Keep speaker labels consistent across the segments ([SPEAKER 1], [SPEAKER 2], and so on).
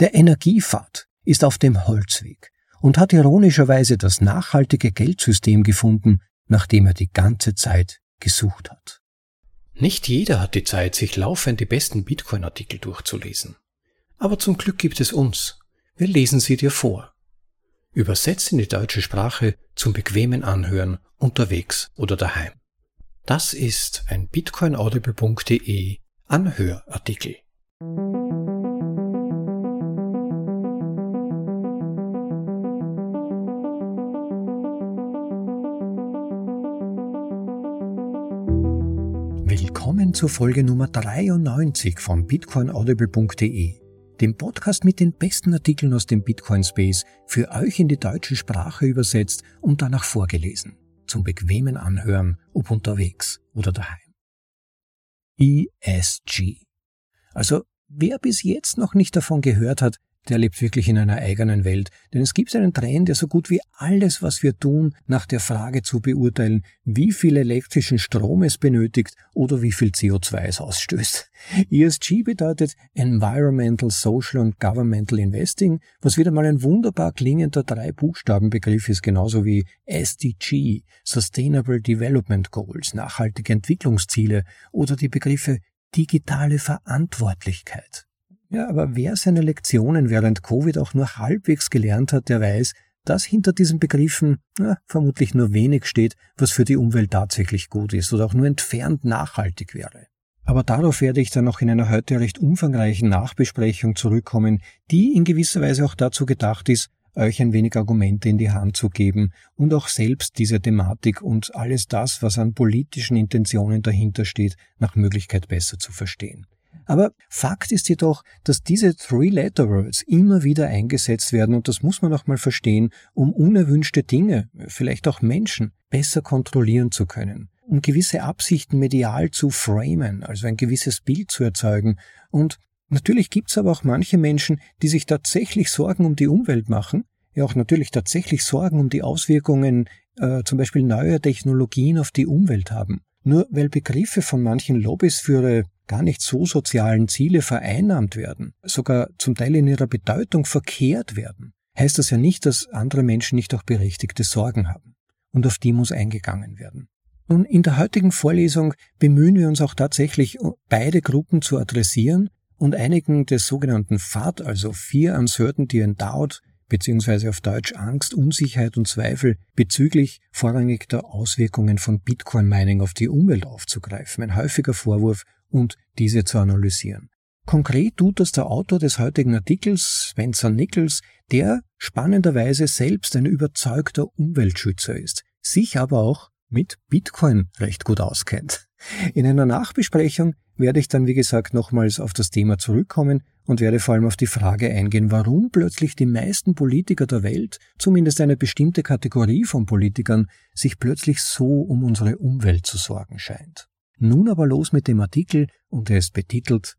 [SPEAKER 1] Der Energiepfad ist auf dem Holzweg und hat ironischerweise das nachhaltige Geldsystem gefunden, nach dem er die ganze Zeit gesucht hat.
[SPEAKER 2] Nicht jeder hat die Zeit, sich laufend die besten Bitcoin-Artikel durchzulesen. Aber zum Glück gibt es uns. Wir lesen sie dir vor. Übersetzt in die deutsche Sprache zum bequemen Anhören unterwegs oder daheim. Das ist ein bitcoinaudible.de Anhörartikel.
[SPEAKER 1] Zur Folge Nummer 93 von bitcoinaudible.de, dem Podcast mit den besten Artikeln aus dem Bitcoin Space, für euch in die deutsche Sprache übersetzt und danach vorgelesen, zum bequemen Anhören, ob unterwegs oder daheim. ESG. Also, wer bis jetzt noch nicht davon gehört hat, der lebt wirklich in einer eigenen Welt. Denn es gibt einen Trend, der so gut wie alles, was wir tun, nach der Frage zu beurteilen, wie viel elektrischen Strom es benötigt oder wie viel CO2 es ausstößt. ESG bedeutet Environmental, Social und Governmental Investing, was wieder mal ein wunderbar klingender Drei-Buchstaben-Begriff ist, genauso wie SDG, Sustainable Development Goals, nachhaltige Entwicklungsziele oder die Begriffe digitale Verantwortlichkeit. Ja, aber wer seine Lektionen während Covid auch nur halbwegs gelernt hat, der weiß, dass hinter diesen Begriffen ja, vermutlich nur wenig steht, was für die Umwelt tatsächlich gut ist oder auch nur entfernt nachhaltig wäre. Aber darauf werde ich dann noch in einer heute recht umfangreichen Nachbesprechung zurückkommen, die in gewisser Weise auch dazu gedacht ist, euch ein wenig Argumente in die Hand zu geben und auch selbst diese Thematik und alles das, was an politischen Intentionen dahinter steht, nach Möglichkeit besser zu verstehen. Aber Fakt ist jedoch, dass diese Three-Letter-Words immer wieder eingesetzt werden und das muss man auch mal verstehen, um unerwünschte Dinge, vielleicht auch Menschen, besser kontrollieren zu können, um gewisse Absichten medial zu framen, also ein gewisses Bild zu erzeugen. Und natürlich gibt es aber auch manche Menschen, die sich tatsächlich Sorgen um die Umwelt machen, ja auch natürlich tatsächlich Sorgen um die Auswirkungen äh, zum Beispiel neuer Technologien auf die Umwelt haben. Nur weil Begriffe von manchen Lobbys für gar nicht so sozialen Ziele vereinnahmt werden, sogar zum Teil in ihrer Bedeutung verkehrt werden, heißt das ja nicht, dass andere Menschen nicht auch berechtigte Sorgen haben. Und auf die muss eingegangen werden. Nun, in der heutigen Vorlesung bemühen wir uns auch tatsächlich, beide Gruppen zu adressieren und einigen des sogenannten FAD, also Fear, Uncertainty and Doubt, beziehungsweise auf Deutsch Angst, Unsicherheit und Zweifel bezüglich vorrangig der Auswirkungen von Bitcoin-Mining auf die Umwelt aufzugreifen. Ein häufiger Vorwurf und diese zu analysieren. Konkret tut das der Autor des heutigen Artikels, Spencer Nichols, der spannenderweise selbst ein überzeugter Umweltschützer ist, sich aber auch mit Bitcoin recht gut auskennt. In einer Nachbesprechung werde ich dann, wie gesagt, nochmals auf das Thema zurückkommen und werde vor allem auf die Frage eingehen, warum plötzlich die meisten Politiker der Welt, zumindest eine bestimmte Kategorie von Politikern, sich plötzlich so um unsere Umwelt zu sorgen scheint. Nun aber los mit dem Artikel und er ist betitelt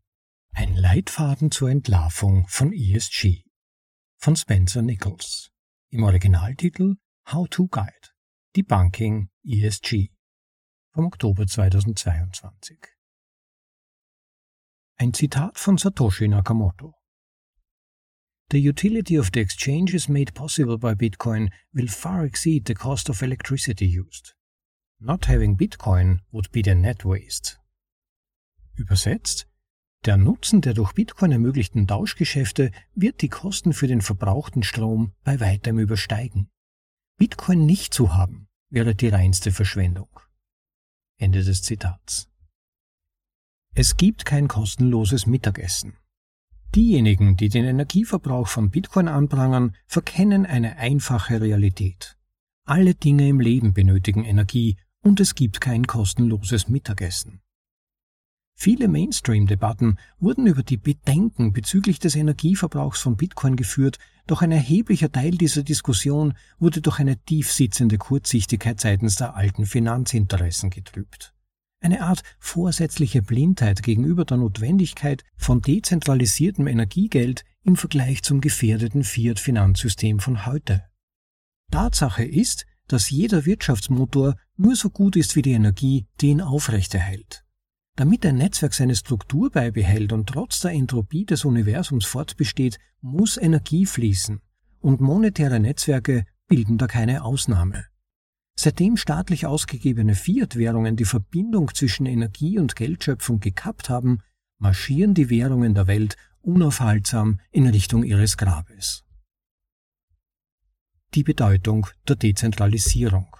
[SPEAKER 1] Ein Leitfaden zur Entlarvung von ESG von Spencer Nichols. Im Originaltitel How to Guide Debunking ESG vom Oktober 2022. Ein Zitat von Satoshi Nakamoto. The utility of the exchanges made possible by Bitcoin will far exceed the cost of electricity used. Not having Bitcoin would be the net waste. Übersetzt, der Nutzen der durch Bitcoin ermöglichten Tauschgeschäfte wird die Kosten für den verbrauchten Strom bei weitem übersteigen. Bitcoin nicht zu haben, wäre die reinste Verschwendung. Ende des Zitats. Es gibt kein kostenloses Mittagessen. Diejenigen, die den Energieverbrauch von Bitcoin anprangern, verkennen eine einfache Realität. Alle Dinge im Leben benötigen Energie und es gibt kein kostenloses Mittagessen. Viele Mainstream-Debatten wurden über die Bedenken bezüglich des Energieverbrauchs von Bitcoin geführt, doch ein erheblicher Teil dieser Diskussion wurde durch eine tiefsitzende Kurzsichtigkeit seitens der alten Finanzinteressen getrübt. Eine Art vorsätzliche Blindheit gegenüber der Notwendigkeit von dezentralisiertem Energiegeld im Vergleich zum gefährdeten Fiat-Finanzsystem von heute. Tatsache ist, dass jeder Wirtschaftsmotor nur so gut ist wie die Energie, die ihn aufrechterhält. Damit ein Netzwerk seine Struktur beibehält und trotz der Entropie des Universums fortbesteht, muss Energie fließen, und monetäre Netzwerke bilden da keine Ausnahme. Seitdem staatlich ausgegebene Fiat-Währungen die Verbindung zwischen Energie und Geldschöpfung gekappt haben, marschieren die Währungen der Welt unaufhaltsam in Richtung ihres Grabes. Die Bedeutung der Dezentralisierung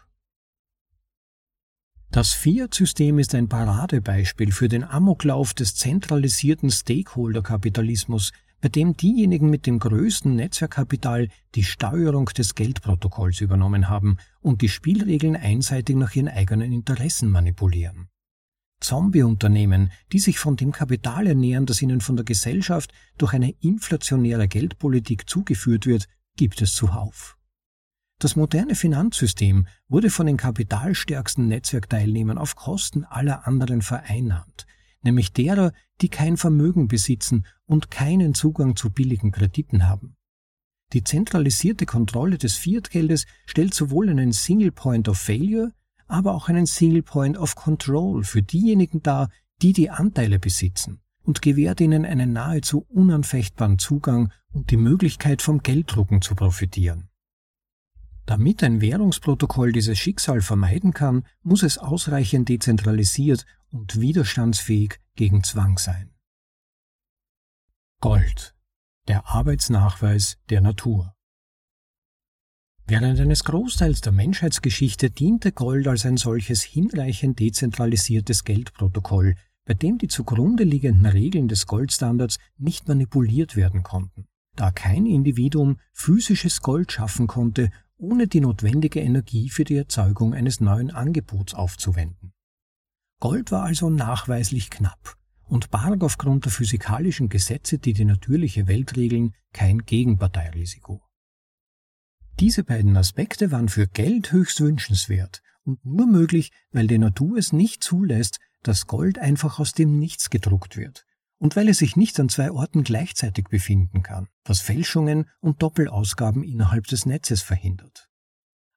[SPEAKER 1] Das Fiat-System ist ein Paradebeispiel für den Amoklauf des zentralisierten Stakeholder-Kapitalismus, bei dem diejenigen mit dem größten Netzwerkkapital die Steuerung des Geldprotokolls übernommen haben und die Spielregeln einseitig nach ihren eigenen Interessen manipulieren. Zombie-Unternehmen, die sich von dem Kapital ernähren, das ihnen von der Gesellschaft durch eine inflationäre Geldpolitik zugeführt wird, gibt es zuhauf. Das moderne Finanzsystem wurde von den kapitalstärksten Netzwerkteilnehmern auf Kosten aller anderen vereinnahmt, nämlich derer, die kein Vermögen besitzen und keinen Zugang zu billigen Krediten haben. Die zentralisierte Kontrolle des Fiat-Geldes stellt sowohl einen Single Point of Failure, aber auch einen Single Point of Control für diejenigen dar, die die Anteile besitzen und gewährt ihnen einen nahezu unanfechtbaren Zugang und die Möglichkeit vom Gelddrucken zu profitieren. Damit ein Währungsprotokoll dieses Schicksal vermeiden kann, muss es ausreichend dezentralisiert und widerstandsfähig gegen Zwang sein. Gold. Der Arbeitsnachweis der Natur. Während eines Großteils der Menschheitsgeschichte diente Gold als ein solches hinreichend dezentralisiertes Geldprotokoll, bei dem die zugrunde liegenden Regeln des Goldstandards nicht manipuliert werden konnten, da kein Individuum physisches Gold schaffen konnte, ohne die notwendige Energie für die Erzeugung eines neuen Angebots aufzuwenden. Gold war also nachweislich knapp und barg aufgrund der physikalischen Gesetze, die die natürliche Welt regeln, kein Gegenparteirisiko. Diese beiden Aspekte waren für Geld höchst wünschenswert und nur möglich, weil die Natur es nicht zulässt, dass Gold einfach aus dem Nichts gedruckt wird und weil es sich nicht an zwei Orten gleichzeitig befinden kann, was Fälschungen und Doppelausgaben innerhalb des Netzes verhindert.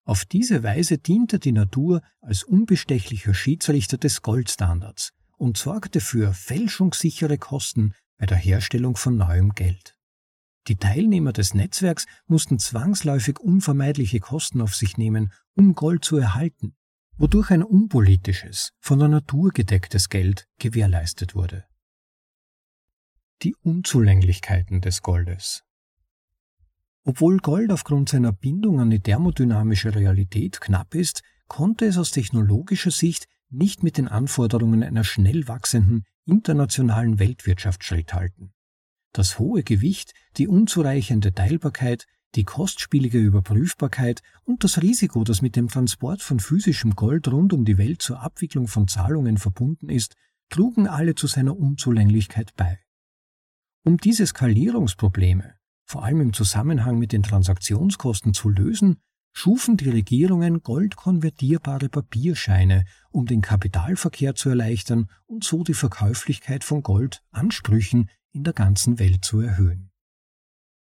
[SPEAKER 1] Auf diese Weise diente die Natur als unbestechlicher Schiedsrichter des Goldstandards und sorgte für fälschungssichere Kosten bei der Herstellung von neuem Geld. Die Teilnehmer des Netzwerks mussten zwangsläufig unvermeidliche Kosten auf sich nehmen, um Gold zu erhalten, wodurch ein unpolitisches, von der Natur gedecktes Geld gewährleistet wurde. Die Unzulänglichkeiten des Goldes obwohl Gold aufgrund seiner Bindung an die thermodynamische Realität knapp ist, konnte es aus technologischer Sicht nicht mit den Anforderungen einer schnell wachsenden internationalen Weltwirtschaft Schritt halten. Das hohe Gewicht, die unzureichende Teilbarkeit, die kostspielige Überprüfbarkeit und das Risiko, das mit dem Transport von physischem Gold rund um die Welt zur Abwicklung von Zahlungen verbunden ist, trugen alle zu seiner Unzulänglichkeit bei. Um diese Skalierungsprobleme vor allem im Zusammenhang mit den Transaktionskosten zu lösen, schufen die Regierungen goldkonvertierbare Papierscheine, um den Kapitalverkehr zu erleichtern und so die Verkäuflichkeit von Goldansprüchen in der ganzen Welt zu erhöhen.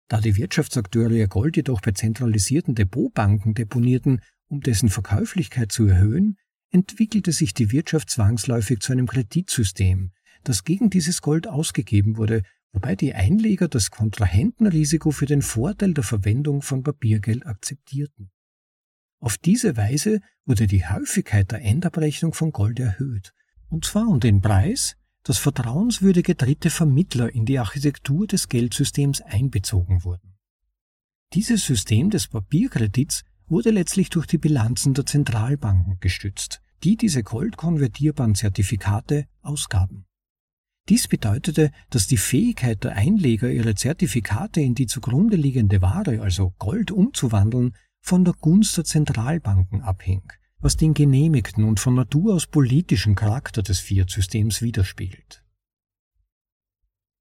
[SPEAKER 1] Da die Wirtschaftsakteure ihr Gold jedoch bei zentralisierten Depotbanken deponierten, um dessen Verkäuflichkeit zu erhöhen, entwickelte sich die Wirtschaft zwangsläufig zu einem Kreditsystem, das gegen dieses Gold ausgegeben wurde wobei die Einleger das Kontrahentenrisiko für den Vorteil der Verwendung von Papiergeld akzeptierten. Auf diese Weise wurde die Häufigkeit der Endabrechnung von Gold erhöht, und zwar um den Preis, dass vertrauenswürdige dritte Vermittler in die Architektur des Geldsystems einbezogen wurden. Dieses System des Papierkredits wurde letztlich durch die Bilanzen der Zentralbanken gestützt, die diese goldkonvertierbaren Zertifikate ausgaben. Dies bedeutete, dass die Fähigkeit der Einleger, ihre Zertifikate in die zugrunde liegende Ware, also Gold, umzuwandeln, von der Gunst der Zentralbanken abhing, was den genehmigten und von Natur aus politischen Charakter des Fiat-Systems widerspiegelt.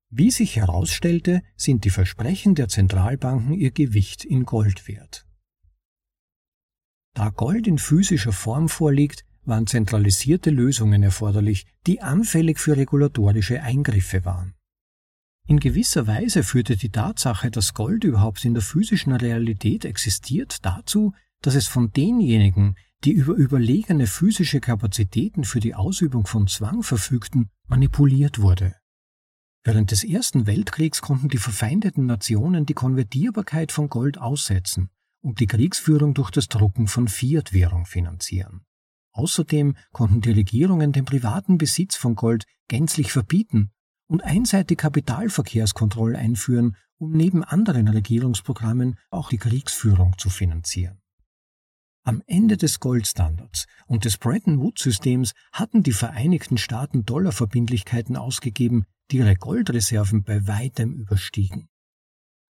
[SPEAKER 1] Wie sich herausstellte, sind die Versprechen der Zentralbanken ihr Gewicht in Gold wert. Da Gold in physischer Form vorliegt, waren zentralisierte Lösungen erforderlich, die anfällig für regulatorische Eingriffe waren. In gewisser Weise führte die Tatsache, dass Gold überhaupt in der physischen Realität existiert, dazu, dass es von denjenigen, die über überlegene physische Kapazitäten für die Ausübung von Zwang verfügten, manipuliert wurde. Während des Ersten Weltkriegs konnten die verfeindeten Nationen die Konvertierbarkeit von Gold aussetzen und die Kriegsführung durch das Drucken von Fiat-Währung finanzieren. Außerdem konnten die Regierungen den privaten Besitz von Gold gänzlich verbieten und einseitig Kapitalverkehrskontrolle einführen, um neben anderen Regierungsprogrammen auch die Kriegsführung zu finanzieren. Am Ende des Goldstandards und des Bretton Woods-Systems hatten die Vereinigten Staaten Dollarverbindlichkeiten ausgegeben, die ihre Goldreserven bei weitem überstiegen.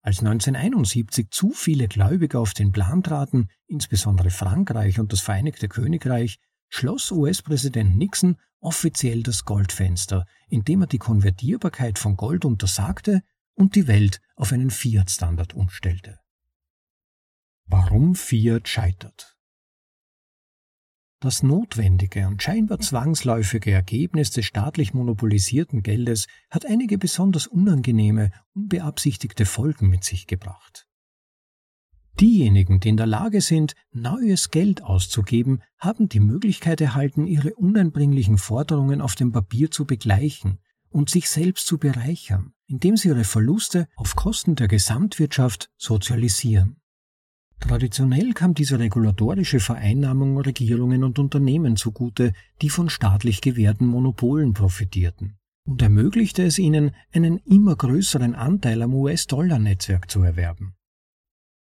[SPEAKER 1] Als 1971 zu viele Gläubiger auf den Plan traten, insbesondere Frankreich und das Vereinigte Königreich, schloss US-Präsident Nixon offiziell das Goldfenster, indem er die Konvertierbarkeit von Gold untersagte und die Welt auf einen Fiat-Standard umstellte. Warum Fiat scheitert das notwendige und scheinbar zwangsläufige Ergebnis des staatlich monopolisierten Geldes hat einige besonders unangenehme, unbeabsichtigte Folgen mit sich gebracht. Diejenigen, die in der Lage sind, neues Geld auszugeben, haben die Möglichkeit erhalten, ihre uneinbringlichen Forderungen auf dem Papier zu begleichen und sich selbst zu bereichern, indem sie ihre Verluste auf Kosten der Gesamtwirtschaft sozialisieren. Traditionell kam diese regulatorische Vereinnahmung Regierungen und Unternehmen zugute, die von staatlich gewährten Monopolen profitierten und ermöglichte es ihnen, einen immer größeren Anteil am US-Dollar-Netzwerk zu erwerben.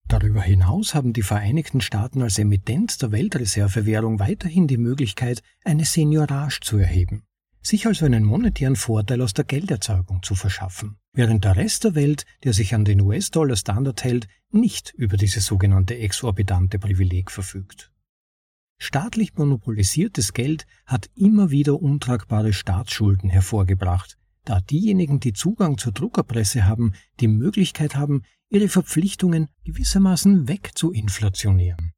[SPEAKER 1] Darüber hinaus haben die Vereinigten Staaten als Emittent der Weltreservewährung weiterhin die Möglichkeit, eine Seniorage zu erheben sich also einen monetären Vorteil aus der Gelderzeugung zu verschaffen, während der Rest der Welt, der sich an den US-Dollar-Standard hält, nicht über dieses sogenannte exorbitante Privileg verfügt. Staatlich monopolisiertes Geld hat immer wieder untragbare Staatsschulden hervorgebracht, da diejenigen, die Zugang zur Druckerpresse haben, die Möglichkeit haben, ihre Verpflichtungen gewissermaßen wegzuinflationieren.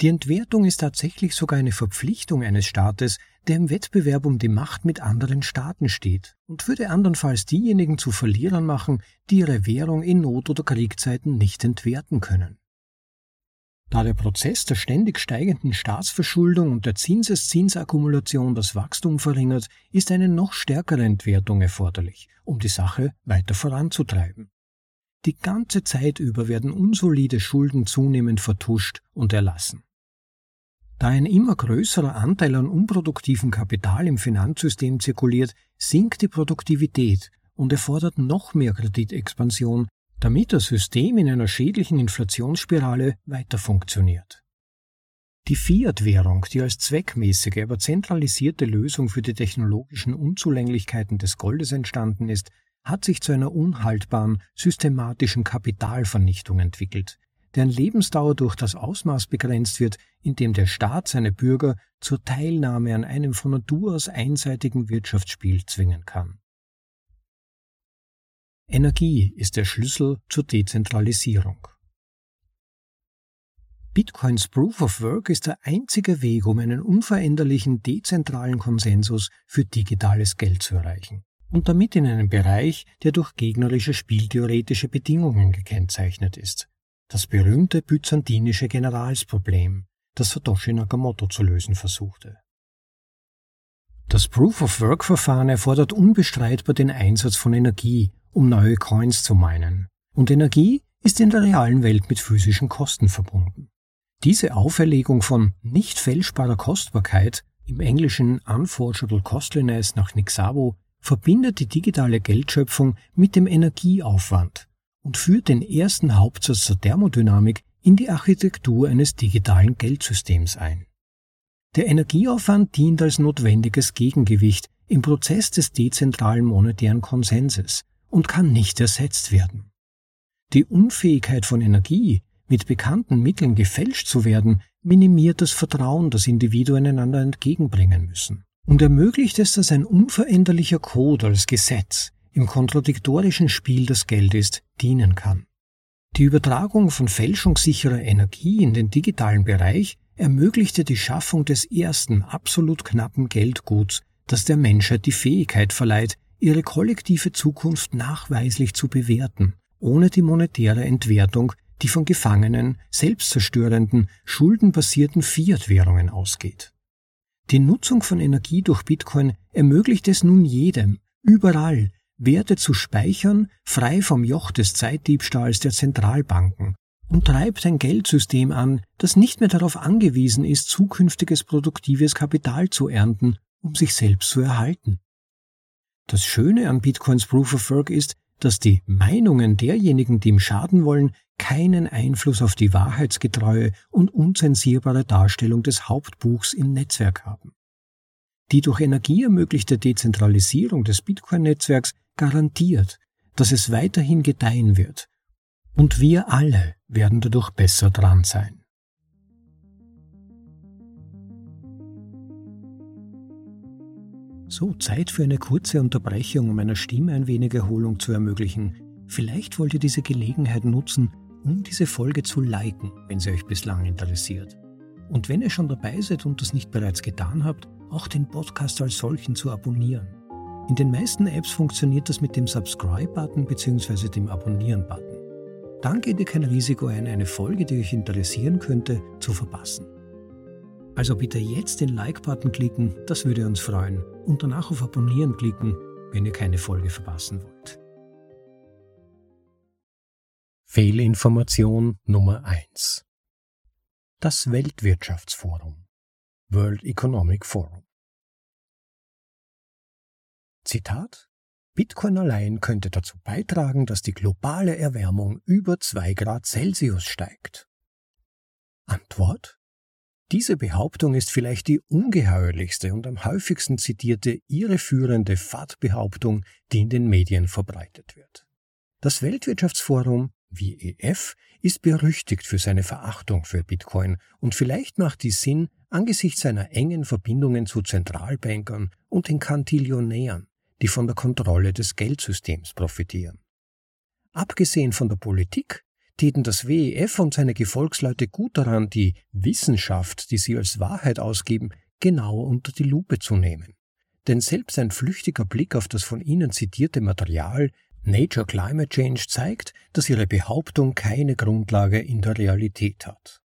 [SPEAKER 1] Die Entwertung ist tatsächlich sogar eine Verpflichtung eines Staates, der im Wettbewerb um die Macht mit anderen Staaten steht und würde andernfalls diejenigen zu Verlierern machen, die ihre Währung in Not- oder Kriegzeiten nicht entwerten können. Da der Prozess der ständig steigenden Staatsverschuldung und der Zinseszinsakkumulation das Wachstum verringert, ist eine noch stärkere Entwertung erforderlich, um die Sache weiter voranzutreiben. Die ganze Zeit über werden unsolide Schulden zunehmend vertuscht und erlassen. Da ein immer größerer Anteil an unproduktivem Kapital im Finanzsystem zirkuliert, sinkt die Produktivität und erfordert noch mehr Kreditexpansion, damit das System in einer schädlichen Inflationsspirale weiter funktioniert. Die Fiat-Währung, die als zweckmäßige, aber zentralisierte Lösung für die technologischen Unzulänglichkeiten des Goldes entstanden ist, hat sich zu einer unhaltbaren, systematischen Kapitalvernichtung entwickelt, deren Lebensdauer durch das Ausmaß begrenzt wird, in dem der Staat seine Bürger zur Teilnahme an einem von Natur aus einseitigen Wirtschaftsspiel zwingen kann. Energie ist der Schlüssel zur Dezentralisierung. Bitcoins Proof of Work ist der einzige Weg, um einen unveränderlichen dezentralen Konsensus für digitales Geld zu erreichen und damit in einem Bereich, der durch gegnerische spieltheoretische Bedingungen gekennzeichnet ist, das berühmte byzantinische Generalsproblem, das Satoshi Nakamoto zu lösen versuchte. Das Proof-of-Work-Verfahren erfordert unbestreitbar den Einsatz von Energie, um neue Coins zu meinen. Und Energie ist in der realen Welt mit physischen Kosten verbunden. Diese Auferlegung von nicht fälschbarer Kostbarkeit, im Englischen Unforgeable Costliness nach Nick Szabo, verbindet die digitale Geldschöpfung mit dem Energieaufwand, und führt den ersten Hauptsatz der Thermodynamik in die Architektur eines digitalen Geldsystems ein. Der Energieaufwand dient als notwendiges Gegengewicht im Prozess des dezentralen monetären Konsenses und kann nicht ersetzt werden. Die Unfähigkeit von Energie, mit bekannten Mitteln gefälscht zu werden, minimiert das Vertrauen, das Individuen einander entgegenbringen müssen und ermöglicht es, dass ein unveränderlicher Code als Gesetz im kontradiktorischen Spiel das Geld ist, dienen kann. Die Übertragung von fälschungssicherer Energie in den digitalen Bereich ermöglichte die Schaffung des ersten absolut knappen Geldguts, das der Menschheit die Fähigkeit verleiht, ihre kollektive Zukunft nachweislich zu bewerten, ohne die monetäre Entwertung, die von gefangenen, selbstzerstörenden, schuldenbasierten Fiat-Währungen ausgeht. Die Nutzung von Energie durch Bitcoin ermöglicht es nun jedem, überall, Werte zu speichern, frei vom Joch des Zeitdiebstahls der Zentralbanken und treibt ein Geldsystem an, das nicht mehr darauf angewiesen ist, zukünftiges produktives Kapital zu ernten, um sich selbst zu erhalten. Das Schöne an Bitcoins Proof of Work ist, dass die Meinungen derjenigen, die ihm schaden wollen, keinen Einfluss auf die wahrheitsgetreue und unzensierbare Darstellung des Hauptbuchs im Netzwerk haben. Die durch Energie ermöglichte Dezentralisierung des Bitcoin-Netzwerks garantiert, dass es weiterhin gedeihen wird. Und wir alle werden dadurch besser dran sein. So, Zeit für eine kurze Unterbrechung, um meiner Stimme ein wenig Erholung zu ermöglichen. Vielleicht wollt ihr diese Gelegenheit nutzen, um diese Folge zu liken, wenn sie euch bislang interessiert. Und wenn ihr schon dabei seid und das nicht bereits getan habt, auch den Podcast als solchen zu abonnieren. In den meisten Apps funktioniert das mit dem Subscribe-Button bzw. dem Abonnieren-Button. Dann geht ihr kein Risiko ein, eine Folge, die euch interessieren könnte, zu verpassen. Also bitte jetzt den Like-Button klicken, das würde uns freuen, und danach auf Abonnieren klicken, wenn ihr keine Folge verpassen wollt.
[SPEAKER 2] Fehlinformation Nummer 1 Das Weltwirtschaftsforum World Economic Forum Zitat Bitcoin allein könnte dazu beitragen, dass die globale Erwärmung über 2 Grad Celsius steigt. Antwort diese Behauptung ist vielleicht die ungeheuerlichste und am häufigsten zitierte irreführende FAT-Behauptung, die in den Medien verbreitet wird. Das Weltwirtschaftsforum, WEF, ist berüchtigt für seine Verachtung für Bitcoin und vielleicht macht die Sinn angesichts seiner engen Verbindungen zu Zentralbankern und den Kantillionären, die von der Kontrolle des Geldsystems profitieren. Abgesehen von der Politik täten das WEF und seine Gefolgsleute gut daran, die Wissenschaft, die sie als Wahrheit ausgeben, genauer unter die Lupe zu nehmen. Denn selbst ein flüchtiger Blick auf das von ihnen zitierte Material Nature Climate Change zeigt, dass ihre Behauptung keine Grundlage in der Realität hat.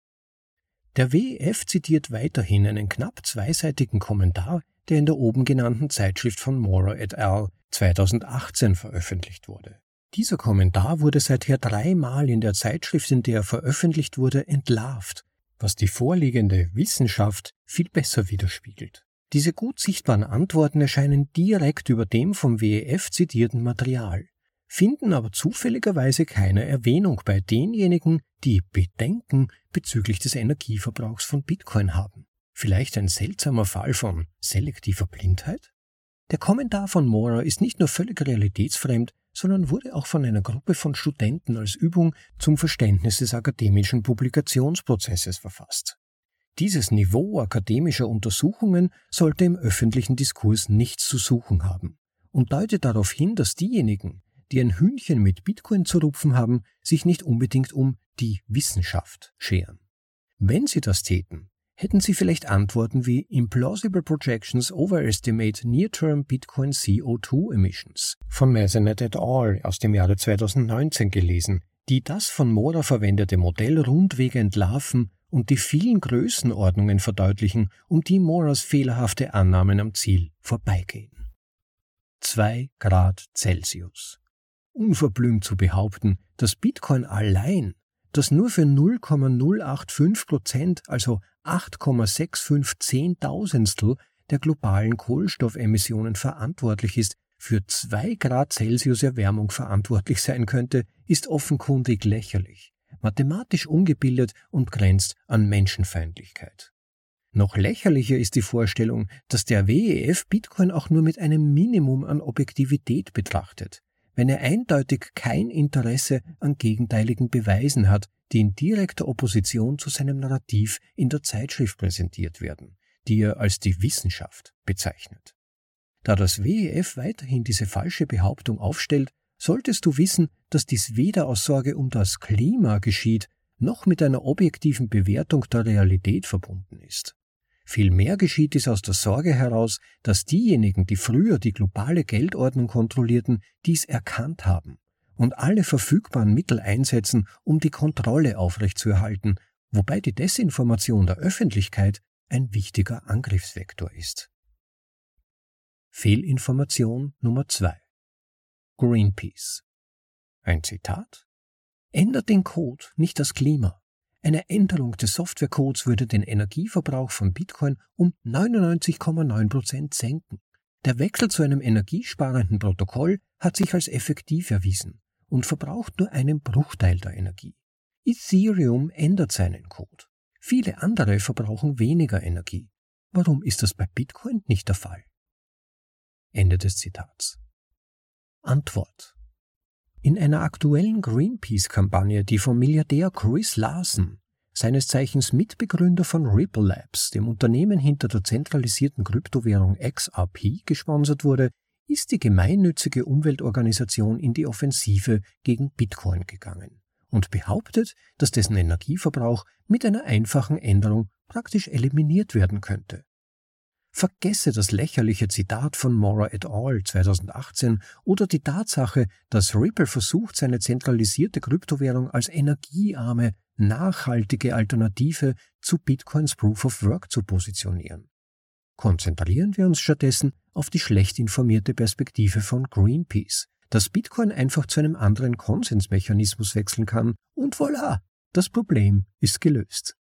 [SPEAKER 2] Der WEF zitiert weiterhin einen knapp zweiseitigen Kommentar der in der oben genannten Zeitschrift von Mora et al. 2018 veröffentlicht wurde. Dieser Kommentar wurde seither dreimal in der Zeitschrift, in der er veröffentlicht wurde, entlarvt, was die vorliegende Wissenschaft viel besser widerspiegelt. Diese gut sichtbaren Antworten erscheinen direkt über dem vom WEF zitierten Material, finden aber zufälligerweise keine Erwähnung bei denjenigen, die Bedenken bezüglich des Energieverbrauchs von Bitcoin haben. Vielleicht ein seltsamer Fall von selektiver Blindheit? Der Kommentar von Mora ist nicht nur völlig realitätsfremd, sondern wurde auch von einer Gruppe von Studenten als Übung zum Verständnis des akademischen Publikationsprozesses verfasst. Dieses Niveau akademischer Untersuchungen sollte im öffentlichen Diskurs nichts zu suchen haben und deutet darauf hin, dass diejenigen, die ein Hühnchen mit Bitcoin zu rupfen haben, sich nicht unbedingt um die Wissenschaft scheren. Wenn sie das täten, hätten Sie vielleicht Antworten wie Implausible Projections Overestimate Near-Term Bitcoin CO2 Emissions von Masonet et al. aus dem Jahre 2019 gelesen, die das von Mora verwendete Modell rundweg entlarven und die vielen Größenordnungen verdeutlichen, um die Moras fehlerhafte Annahmen am Ziel vorbeigehen. 2 Grad Celsius. Unverblümt zu behaupten, dass Bitcoin allein das nur für 0,085 Prozent, also 8,65 Zehntausendstel der globalen Kohlenstoffemissionen verantwortlich ist, für zwei Grad Celsius Erwärmung verantwortlich sein könnte, ist offenkundig lächerlich, mathematisch ungebildet und grenzt an Menschenfeindlichkeit. Noch lächerlicher ist die Vorstellung, dass der WEF Bitcoin auch nur mit einem Minimum an Objektivität betrachtet wenn er eindeutig kein Interesse an gegenteiligen Beweisen hat, die in direkter Opposition zu seinem Narrativ in der Zeitschrift präsentiert werden, die er als die Wissenschaft bezeichnet. Da das WEF weiterhin diese falsche Behauptung aufstellt, solltest du wissen, dass dies weder aus Sorge um das Klima geschieht, noch mit einer objektiven Bewertung der Realität verbunden ist. Vielmehr geschieht dies aus der Sorge heraus, dass diejenigen, die früher die globale Geldordnung kontrollierten, dies erkannt haben
[SPEAKER 1] und alle verfügbaren Mittel einsetzen, um die Kontrolle aufrechtzuerhalten, wobei die Desinformation der Öffentlichkeit ein wichtiger Angriffsvektor ist. Fehlinformation Nummer zwei: Greenpeace. Ein Zitat? Ändert den Code, nicht das Klima. Eine Änderung des Softwarecodes würde den Energieverbrauch von Bitcoin um 99,9 Prozent senken. Der Wechsel zu einem energiesparenden Protokoll hat sich als effektiv erwiesen und verbraucht nur einen Bruchteil der Energie. Ethereum ändert seinen Code. Viele andere verbrauchen weniger Energie. Warum ist das bei Bitcoin nicht der Fall? Ende des Zitats. Antwort. In einer aktuellen Greenpeace-Kampagne, die vom Milliardär Chris Larsen, seines Zeichens Mitbegründer von Ripple Labs, dem Unternehmen hinter der zentralisierten Kryptowährung XRP, gesponsert wurde, ist die gemeinnützige Umweltorganisation in die Offensive gegen Bitcoin gegangen und behauptet, dass dessen Energieverbrauch mit einer einfachen Änderung praktisch eliminiert werden könnte. Vergesse das lächerliche Zitat von Mora et al. 2018 oder die Tatsache, dass Ripple versucht, seine zentralisierte Kryptowährung als energiearme, nachhaltige Alternative zu Bitcoins Proof of Work zu positionieren. Konzentrieren wir uns stattdessen auf die schlecht informierte Perspektive von Greenpeace, dass Bitcoin einfach zu einem anderen Konsensmechanismus wechseln kann und voilà, das Problem ist gelöst.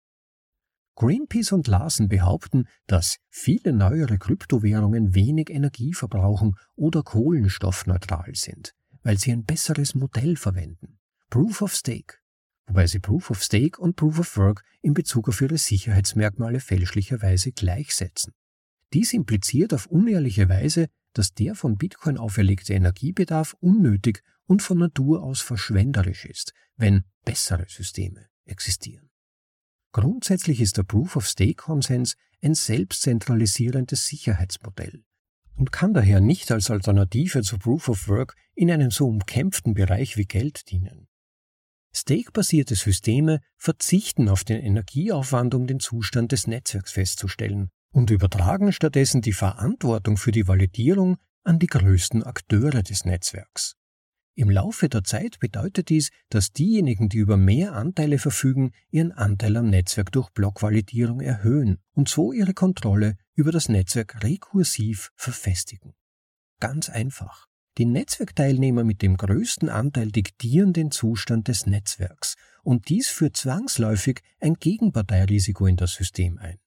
[SPEAKER 1] Greenpeace und Larsen behaupten, dass viele neuere Kryptowährungen wenig Energie verbrauchen oder kohlenstoffneutral sind, weil sie ein besseres Modell verwenden. Proof of Stake. Wobei sie Proof of Stake und Proof of Work in Bezug auf ihre Sicherheitsmerkmale fälschlicherweise gleichsetzen. Dies impliziert auf unehrliche Weise, dass der von Bitcoin auferlegte Energiebedarf unnötig und von Natur aus verschwenderisch ist, wenn bessere Systeme existieren. Grundsätzlich ist der Proof-of-Stake-Konsens ein selbstzentralisierendes Sicherheitsmodell und kann daher nicht als Alternative zu Proof-of-Work in einem so umkämpften Bereich wie Geld dienen. Stake-basierte Systeme verzichten auf den Energieaufwand, um den Zustand des Netzwerks festzustellen und übertragen stattdessen die Verantwortung für die Validierung an die größten Akteure des Netzwerks. Im Laufe der Zeit bedeutet dies, dass diejenigen, die über mehr Anteile verfügen, ihren Anteil am Netzwerk durch Blockvalidierung erhöhen und so ihre Kontrolle über das Netzwerk rekursiv verfestigen. Ganz einfach. Die Netzwerkteilnehmer mit dem größten Anteil diktieren den Zustand des Netzwerks und dies führt zwangsläufig ein Gegenparteirisiko in das System ein.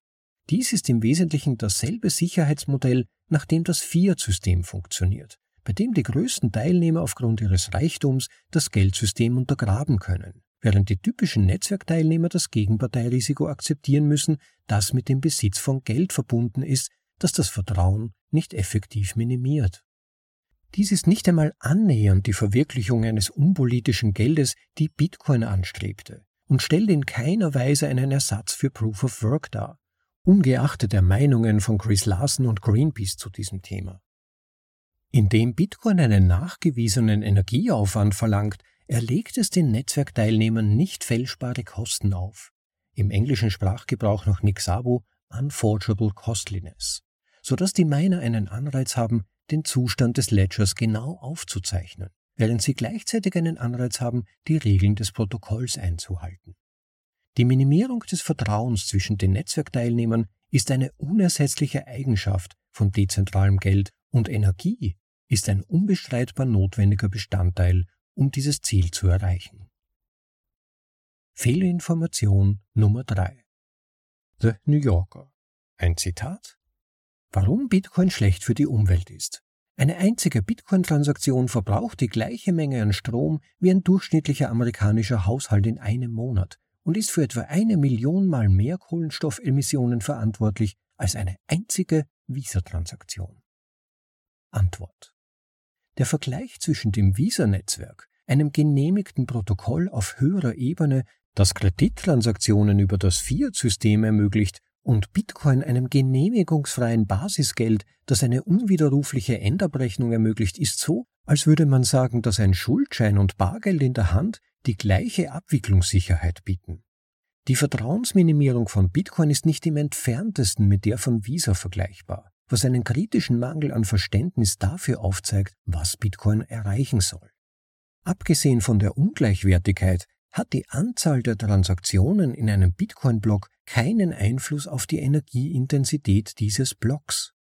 [SPEAKER 1] Dies ist im Wesentlichen dasselbe Sicherheitsmodell, nach dem das Fiat-System funktioniert bei dem die größten Teilnehmer aufgrund ihres Reichtums das Geldsystem untergraben können, während die typischen Netzwerkteilnehmer das Gegenparteirisiko akzeptieren müssen, das mit dem Besitz von Geld verbunden ist, das das Vertrauen nicht effektiv minimiert. Dies ist nicht einmal annähernd die Verwirklichung eines unpolitischen Geldes, die Bitcoin anstrebte, und stellt in keiner Weise einen Ersatz für Proof of Work dar, ungeachtet der Meinungen von Chris Larsen und Greenpeace zu diesem Thema. Indem Bitcoin einen nachgewiesenen Energieaufwand verlangt, erlegt es den Netzwerkteilnehmern nicht fälschbare Kosten auf. Im englischen Sprachgebrauch noch Nixabo unforgeable costliness, sodass die Miner einen Anreiz haben, den Zustand des Ledgers genau aufzuzeichnen, während sie gleichzeitig einen Anreiz haben, die Regeln des Protokolls einzuhalten. Die Minimierung des Vertrauens zwischen den Netzwerkteilnehmern ist eine unersetzliche Eigenschaft von dezentralem Geld und Energie ist ein unbestreitbar notwendiger Bestandteil, um dieses Ziel zu erreichen. Fehlinformation Nummer 3 The New Yorker. Ein Zitat Warum Bitcoin schlecht für die Umwelt ist. Eine einzige Bitcoin-Transaktion verbraucht die gleiche Menge an Strom wie ein durchschnittlicher amerikanischer Haushalt in einem Monat und ist für etwa eine Million mal mehr Kohlenstoffemissionen verantwortlich als eine einzige Visa-Transaktion. Antwort. Der Vergleich zwischen dem Visa-Netzwerk, einem genehmigten Protokoll auf höherer Ebene, das Kredittransaktionen über das Fiat-System ermöglicht, und Bitcoin einem genehmigungsfreien Basisgeld, das eine unwiderrufliche Endabrechnung ermöglicht, ist so, als würde man sagen, dass ein Schuldschein und Bargeld in der Hand die gleiche Abwicklungssicherheit bieten. Die Vertrauensminimierung von Bitcoin ist nicht im entferntesten mit der von Visa vergleichbar was einen kritischen Mangel an Verständnis dafür aufzeigt, was Bitcoin erreichen soll. Abgesehen von der Ungleichwertigkeit hat die Anzahl der Transaktionen in einem Bitcoin-Block keinen Einfluss auf die Energieintensität dieses Blocks.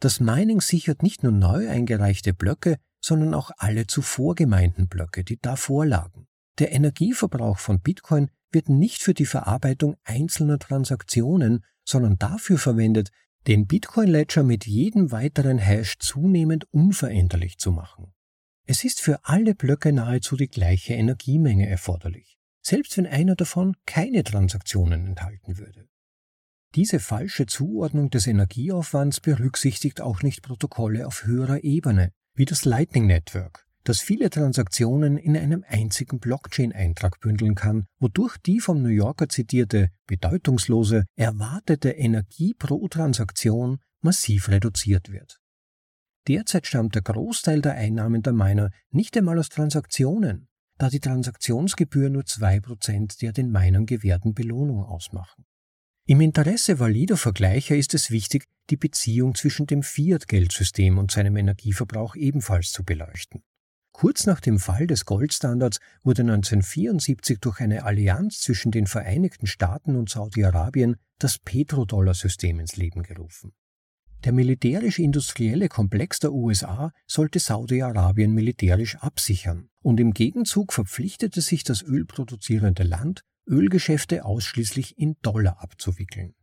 [SPEAKER 1] Das Mining sichert nicht nur neu eingereichte Blöcke, sondern auch alle zuvor gemeinten Blöcke, die davor lagen. Der Energieverbrauch von Bitcoin wird nicht für die Verarbeitung einzelner Transaktionen, sondern dafür verwendet, den Bitcoin Ledger mit jedem weiteren Hash zunehmend unveränderlich zu machen. Es ist für alle Blöcke nahezu die gleiche Energiemenge erforderlich, selbst wenn einer davon keine Transaktionen enthalten würde. Diese falsche Zuordnung des Energieaufwands berücksichtigt auch nicht Protokolle auf höherer Ebene, wie das Lightning Network, das viele Transaktionen in einem einzigen Blockchain-Eintrag bündeln kann, wodurch die vom New Yorker zitierte bedeutungslose erwartete Energie pro Transaktion massiv reduziert wird. Derzeit stammt der Großteil der Einnahmen der Miner nicht einmal aus Transaktionen, da die Transaktionsgebühr nur zwei Prozent der den Minern gewährten Belohnung ausmachen. Im Interesse valider Vergleicher ist es wichtig, die Beziehung zwischen dem Fiat-Geldsystem und seinem Energieverbrauch ebenfalls zu beleuchten. Kurz nach dem Fall des Goldstandards wurde 1974 durch eine Allianz zwischen den Vereinigten Staaten und Saudi-Arabien das Petrodollar-System ins Leben gerufen. Der militärisch-industrielle Komplex der USA sollte Saudi-Arabien militärisch absichern und im Gegenzug verpflichtete sich das ölproduzierende Land, Ölgeschäfte ausschließlich in Dollar abzuwickeln.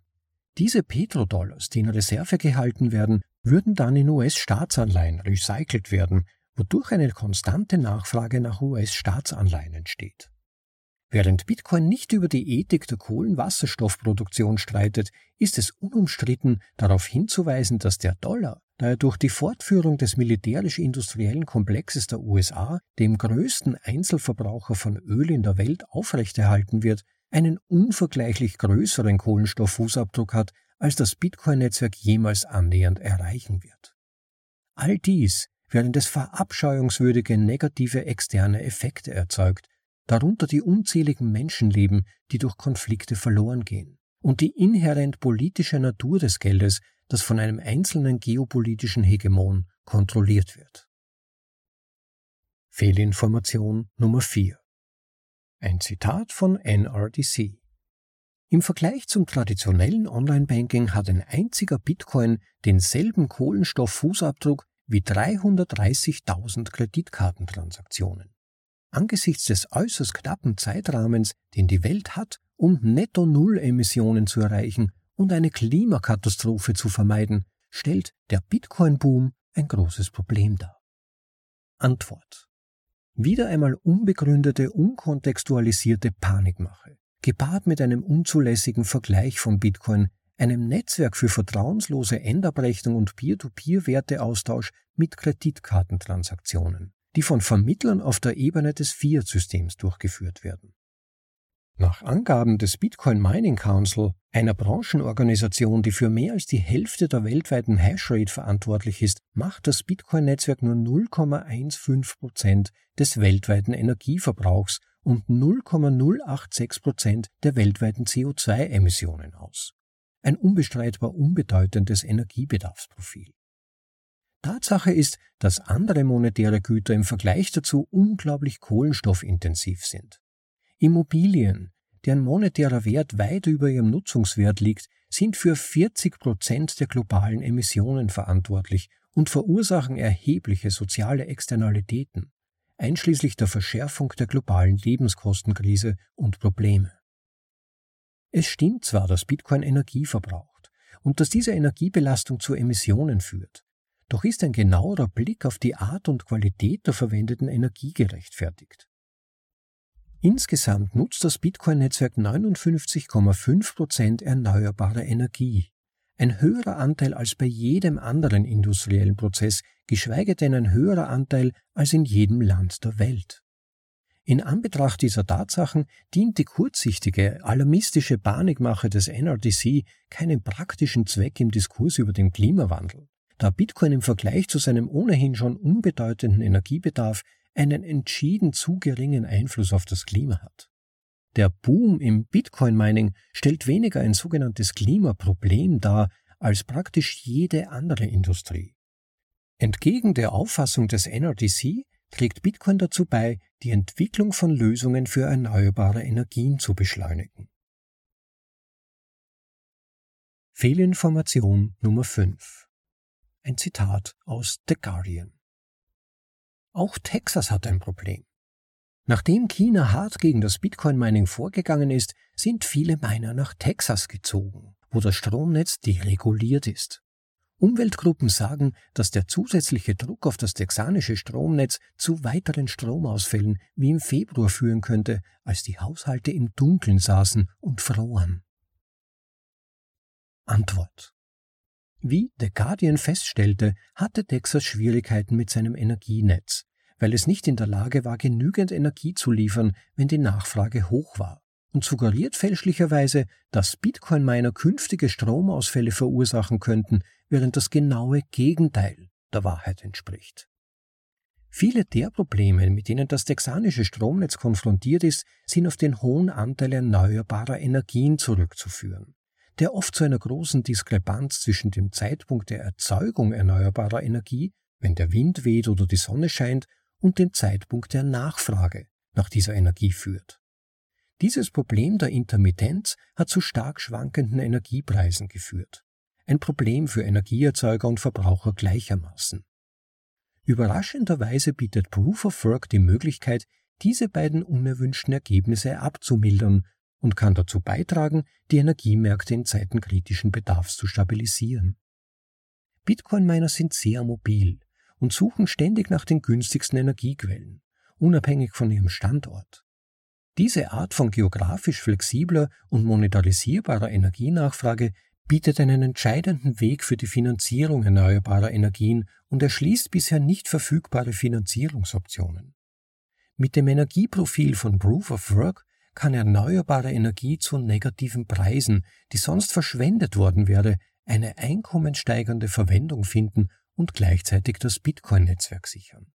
[SPEAKER 1] Diese Petrodollars, die in Reserve gehalten werden, würden dann in US-Staatsanleihen recycelt werden, wodurch eine konstante Nachfrage nach US-Staatsanleihen entsteht. Während Bitcoin nicht über die Ethik der Kohlenwasserstoffproduktion streitet, ist es unumstritten darauf hinzuweisen, dass der Dollar, da er durch die Fortführung des militärisch-industriellen Komplexes der USA, dem größten Einzelverbraucher von Öl in der Welt, aufrechterhalten wird, einen unvergleichlich größeren Kohlenstofffußabdruck hat, als das Bitcoin-Netzwerk jemals annähernd erreichen wird. All dies während es verabscheuungswürdige negative externe Effekte erzeugt, darunter die unzähligen Menschenleben, die durch Konflikte verloren gehen, und die inhärent politische Natur des Geldes, das von einem einzelnen geopolitischen Hegemon kontrolliert wird. Fehlinformation Nummer 4 Ein Zitat von NRDC im Vergleich zum traditionellen Online-Banking hat ein einziger Bitcoin denselben Kohlenstofffußabdruck wie 330.000 Kreditkartentransaktionen. Angesichts des äußerst knappen Zeitrahmens, den die Welt hat, um Netto-Null-Emissionen zu erreichen und eine Klimakatastrophe zu vermeiden, stellt der Bitcoin-Boom ein großes Problem dar. Antwort. Wieder einmal unbegründete, unkontextualisierte Panikmache, gepaart mit einem unzulässigen Vergleich von Bitcoin einem Netzwerk für vertrauenslose Endabrechnung und Peer-to-Peer-Werteaustausch mit Kreditkartentransaktionen, die von Vermittlern auf der Ebene des Fiat-Systems durchgeführt werden. Nach Angaben des Bitcoin Mining Council, einer Branchenorganisation, die für mehr als die Hälfte der weltweiten Hashrate verantwortlich ist, macht das Bitcoin-Netzwerk nur 0,15 Prozent des weltweiten Energieverbrauchs und 0,086 Prozent der weltweiten CO2-Emissionen aus ein unbestreitbar unbedeutendes Energiebedarfsprofil. Tatsache ist, dass andere monetäre Güter im Vergleich dazu unglaublich kohlenstoffintensiv sind. Immobilien, deren monetärer Wert weit über ihrem Nutzungswert liegt, sind für 40 Prozent der globalen Emissionen verantwortlich und verursachen erhebliche soziale Externalitäten, einschließlich der Verschärfung der globalen Lebenskostenkrise und Probleme. Es stimmt zwar, dass Bitcoin Energie verbraucht und dass diese Energiebelastung zu Emissionen führt, doch ist ein genauerer Blick auf die Art und Qualität der verwendeten Energie gerechtfertigt. Insgesamt nutzt das Bitcoin-Netzwerk 59,5 Prozent erneuerbare Energie, ein höherer Anteil als bei jedem anderen industriellen Prozess, geschweige denn ein höherer Anteil als in jedem Land der Welt. In Anbetracht dieser Tatsachen dient die kurzsichtige, alarmistische Panikmache des NRDC keinem praktischen Zweck im Diskurs über den Klimawandel, da Bitcoin im Vergleich zu seinem ohnehin schon unbedeutenden Energiebedarf einen entschieden zu geringen Einfluss auf das Klima hat. Der Boom im Bitcoin-Mining stellt weniger ein sogenanntes Klimaproblem dar als praktisch jede andere Industrie. Entgegen der Auffassung des NRDC trägt Bitcoin dazu bei, die Entwicklung von Lösungen für erneuerbare Energien zu beschleunigen. Fehlinformation Nummer 5 Ein Zitat aus The Guardian Auch Texas hat ein Problem. Nachdem China hart gegen das Bitcoin-Mining vorgegangen ist, sind viele Miner nach Texas gezogen, wo das Stromnetz dereguliert ist. Umweltgruppen sagen, dass der zusätzliche Druck auf das texanische Stromnetz zu weiteren Stromausfällen wie im Februar führen könnte, als die Haushalte im Dunkeln saßen und froren. Antwort Wie The Guardian feststellte, hatte Texas Schwierigkeiten mit seinem Energienetz, weil es nicht in der Lage war, genügend Energie zu liefern, wenn die Nachfrage hoch war und suggeriert fälschlicherweise, dass Bitcoin-Miner künftige Stromausfälle verursachen könnten, während das genaue Gegenteil der Wahrheit entspricht. Viele der Probleme, mit denen das texanische Stromnetz konfrontiert ist, sind auf den hohen Anteil erneuerbarer Energien zurückzuführen, der oft zu einer großen Diskrepanz zwischen dem Zeitpunkt der Erzeugung erneuerbarer Energie, wenn der Wind weht oder die Sonne scheint, und dem Zeitpunkt der Nachfrage nach dieser Energie führt. Dieses Problem der Intermittenz hat zu stark schwankenden Energiepreisen geführt. Ein Problem für Energieerzeuger und Verbraucher gleichermaßen. Überraschenderweise bietet Proof of Work die Möglichkeit, diese beiden unerwünschten Ergebnisse abzumildern und kann dazu beitragen, die Energiemärkte in Zeiten kritischen Bedarfs zu stabilisieren. Bitcoin-Miner sind sehr mobil und suchen ständig nach den günstigsten Energiequellen, unabhängig von ihrem Standort. Diese Art von geografisch flexibler und monetarisierbarer Energienachfrage bietet einen entscheidenden Weg für die Finanzierung erneuerbarer Energien und erschließt bisher nicht verfügbare Finanzierungsoptionen. Mit dem Energieprofil von Proof of Work kann erneuerbare Energie zu negativen Preisen, die sonst verschwendet worden wäre, eine einkommenssteigernde Verwendung finden und gleichzeitig das Bitcoin-Netzwerk sichern.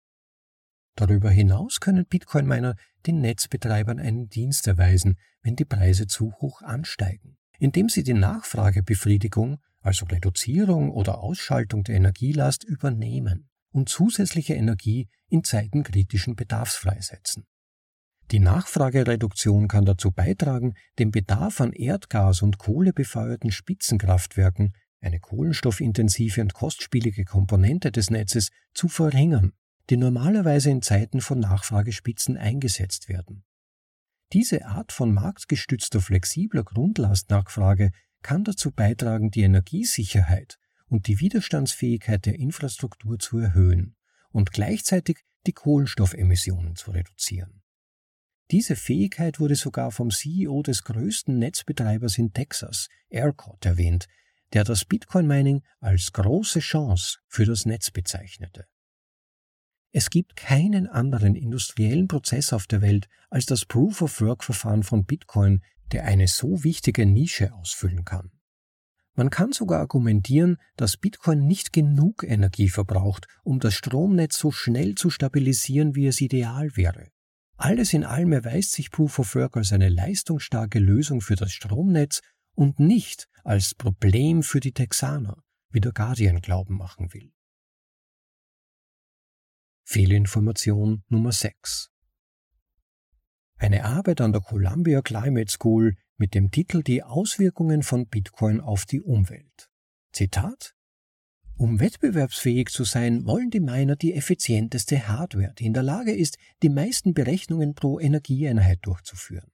[SPEAKER 1] Darüber hinaus können Bitcoin-Miner den Netzbetreibern einen Dienst erweisen, wenn die Preise zu hoch ansteigen, indem sie die Nachfragebefriedigung, also Reduzierung oder Ausschaltung der Energielast, übernehmen und zusätzliche Energie in Zeiten kritischen Bedarfs freisetzen. Die Nachfragereduktion kann dazu beitragen, den Bedarf an Erdgas- und kohlebefeuerten Spitzenkraftwerken, eine kohlenstoffintensive und kostspielige Komponente des Netzes, zu verringern die normalerweise in Zeiten von Nachfragespitzen eingesetzt werden. Diese Art von marktgestützter flexibler Grundlastnachfrage kann dazu beitragen, die Energiesicherheit und die Widerstandsfähigkeit der Infrastruktur zu erhöhen und gleichzeitig die Kohlenstoffemissionen zu reduzieren. Diese Fähigkeit wurde sogar vom CEO des größten Netzbetreibers in Texas, ERCOT, erwähnt, der das Bitcoin-Mining als große Chance für das Netz bezeichnete. Es gibt keinen anderen industriellen Prozess auf der Welt als das Proof-of-Work-Verfahren von Bitcoin, der eine so wichtige Nische ausfüllen kann. Man kann sogar argumentieren, dass Bitcoin nicht genug Energie verbraucht, um das Stromnetz so schnell zu stabilisieren, wie es ideal wäre. Alles in allem erweist sich Proof of Work als eine leistungsstarke Lösung für das Stromnetz und nicht als Problem für die Texaner, wie der Guardian glauben machen will. Fehlinformation Nummer 6 Eine Arbeit an der Columbia Climate School mit dem Titel Die Auswirkungen von Bitcoin auf die Umwelt. Zitat um wettbewerbsfähig zu sein, wollen die Miner die effizienteste Hardware, die in der Lage ist, die meisten Berechnungen pro Energieeinheit durchzuführen.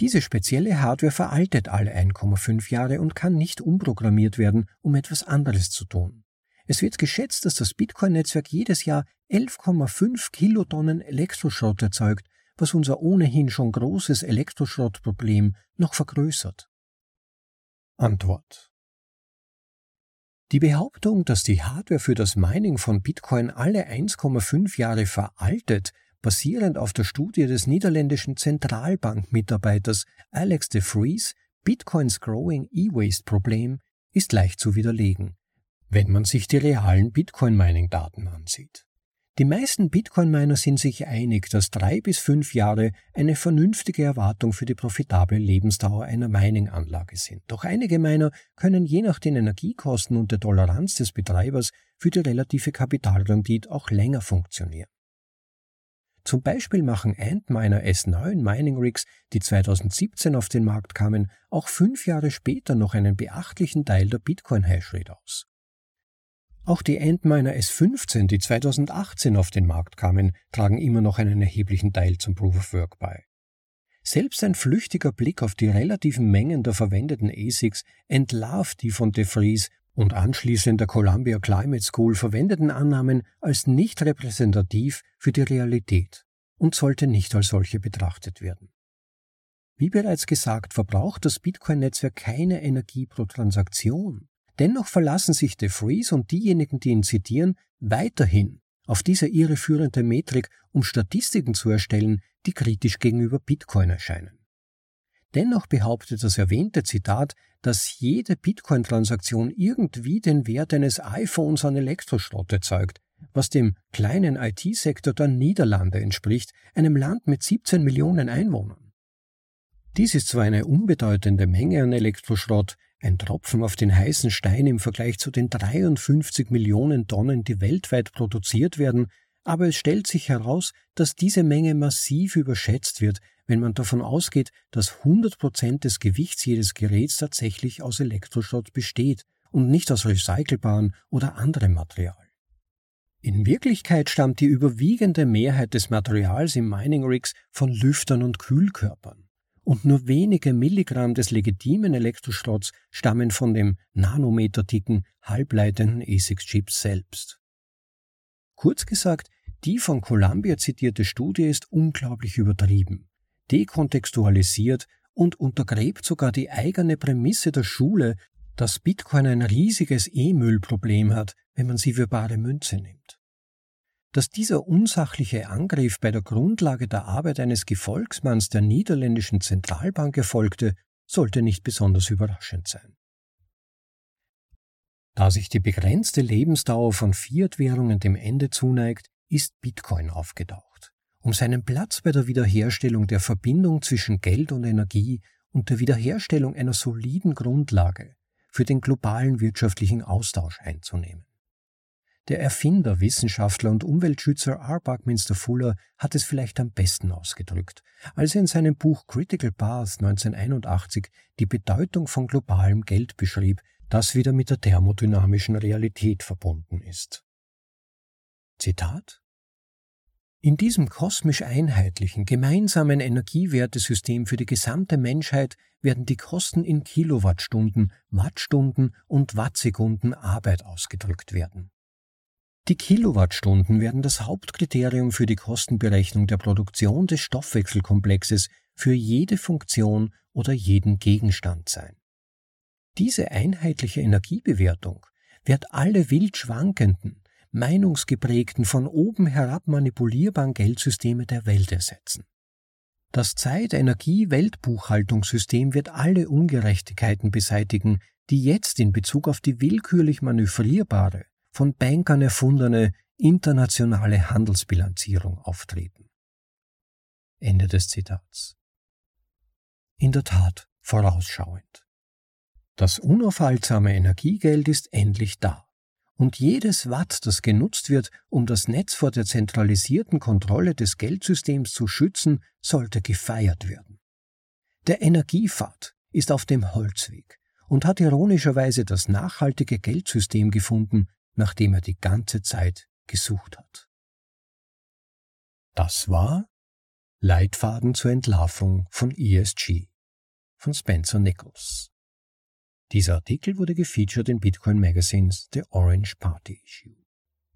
[SPEAKER 1] Diese spezielle Hardware veraltet alle 1,5 Jahre und kann nicht umprogrammiert werden, um etwas anderes zu tun. Es wird geschätzt, dass das Bitcoin-Netzwerk jedes Jahr 11,5 Kilotonnen Elektroschrott erzeugt, was unser ohnehin schon großes Elektroschrottproblem noch vergrößert. Antwort Die Behauptung, dass die Hardware für das Mining von Bitcoin alle 1,5 Jahre veraltet, basierend auf der Studie des niederländischen Zentralbankmitarbeiters Alex de Vries Bitcoins Growing E-Waste Problem, ist leicht zu widerlegen wenn man sich die realen Bitcoin-Mining-Daten ansieht. Die meisten Bitcoin-Miner sind sich einig, dass drei bis fünf Jahre eine vernünftige Erwartung für die profitable Lebensdauer einer Mining-Anlage sind. Doch einige Miner können je nach den Energiekosten und der Toleranz des Betreibers für die relative Kapitalrendite auch länger funktionieren. Zum Beispiel machen Antminer S9 Mining Rigs, die 2017 auf den Markt kamen, auch fünf Jahre später noch einen beachtlichen Teil der Bitcoin Hashrate aus. Auch die Antminer S15, die 2018 auf den Markt kamen, tragen immer noch einen erheblichen Teil zum Proof of Work bei. Selbst ein flüchtiger Blick auf die relativen Mengen der verwendeten ASICs entlarvt die von De Vries und anschließend der Columbia Climate School verwendeten Annahmen als nicht repräsentativ für die Realität und sollte nicht als solche betrachtet werden. Wie bereits gesagt, verbraucht das Bitcoin-Netzwerk keine Energie pro Transaktion. Dennoch verlassen sich De Vries und diejenigen, die ihn zitieren, weiterhin auf diese irreführende Metrik, um Statistiken zu erstellen, die kritisch gegenüber Bitcoin erscheinen. Dennoch behauptet das erwähnte Zitat, dass jede Bitcoin-Transaktion irgendwie den Wert eines iPhones an Elektroschrott erzeugt, was dem kleinen IT-Sektor der Niederlande entspricht, einem Land mit 17 Millionen Einwohnern. Dies ist zwar eine unbedeutende Menge an Elektroschrott, ein Tropfen auf den heißen Stein im Vergleich zu den 53 Millionen Tonnen, die weltweit produziert werden, aber es stellt sich heraus, dass diese Menge massiv überschätzt wird, wenn man davon ausgeht, dass 100 Prozent des Gewichts jedes Geräts tatsächlich aus Elektroschrott besteht und nicht aus recycelbarem oder anderem Material. In Wirklichkeit stammt die überwiegende Mehrheit des Materials im Mining Rigs von Lüftern und Kühlkörpern und nur wenige Milligramm des legitimen Elektroschrotts stammen von dem nanometerdicken, halbleitenden ASICS-Chip selbst. Kurz gesagt, die von Columbia zitierte Studie ist unglaublich übertrieben, dekontextualisiert und untergräbt sogar die eigene Prämisse der Schule, dass Bitcoin ein riesiges E-Müll-Problem hat, wenn man sie für bare Münze nimmt. Dass dieser unsachliche Angriff bei der Grundlage der Arbeit eines Gefolgsmanns der niederländischen Zentralbank erfolgte, sollte nicht besonders überraschend sein. Da sich die begrenzte Lebensdauer von Fiat-Währungen dem Ende zuneigt, ist Bitcoin aufgetaucht, um seinen Platz bei der Wiederherstellung der Verbindung zwischen Geld und Energie und der Wiederherstellung einer soliden Grundlage für den globalen wirtschaftlichen Austausch einzunehmen. Der Erfinder, Wissenschaftler und Umweltschützer R. Buckminster Fuller hat es vielleicht am besten ausgedrückt, als er in seinem Buch Critical Path 1981 die Bedeutung von globalem Geld beschrieb, das wieder mit der thermodynamischen Realität verbunden ist. Zitat in diesem kosmisch einheitlichen, gemeinsamen Energiewertesystem für die gesamte Menschheit werden die Kosten in Kilowattstunden, Wattstunden und Wattsekunden Arbeit ausgedrückt werden. Die Kilowattstunden werden das Hauptkriterium für die Kostenberechnung der Produktion des Stoffwechselkomplexes für jede Funktion oder jeden Gegenstand sein. Diese einheitliche Energiebewertung wird alle wild schwankenden, meinungsgeprägten, von oben herab manipulierbaren Geldsysteme der Welt ersetzen. Das Zeit-Energie-Weltbuchhaltungssystem wird alle Ungerechtigkeiten beseitigen, die jetzt in Bezug auf die willkürlich manövrierbare, von Bankern erfundene internationale Handelsbilanzierung auftreten. Ende des Zitats. In der Tat vorausschauend. Das unaufhaltsame Energiegeld ist endlich da. Und jedes Watt, das genutzt wird, um das Netz vor der zentralisierten Kontrolle des Geldsystems zu schützen, sollte gefeiert werden. Der Energiepfad ist auf dem Holzweg und hat ironischerweise das nachhaltige Geldsystem gefunden, nach dem er die ganze Zeit gesucht hat. Das war Leitfaden zur Entlarvung von ESG von Spencer Nichols. Dieser Artikel wurde gefeatured in Bitcoin Magazines The Orange Party Issue.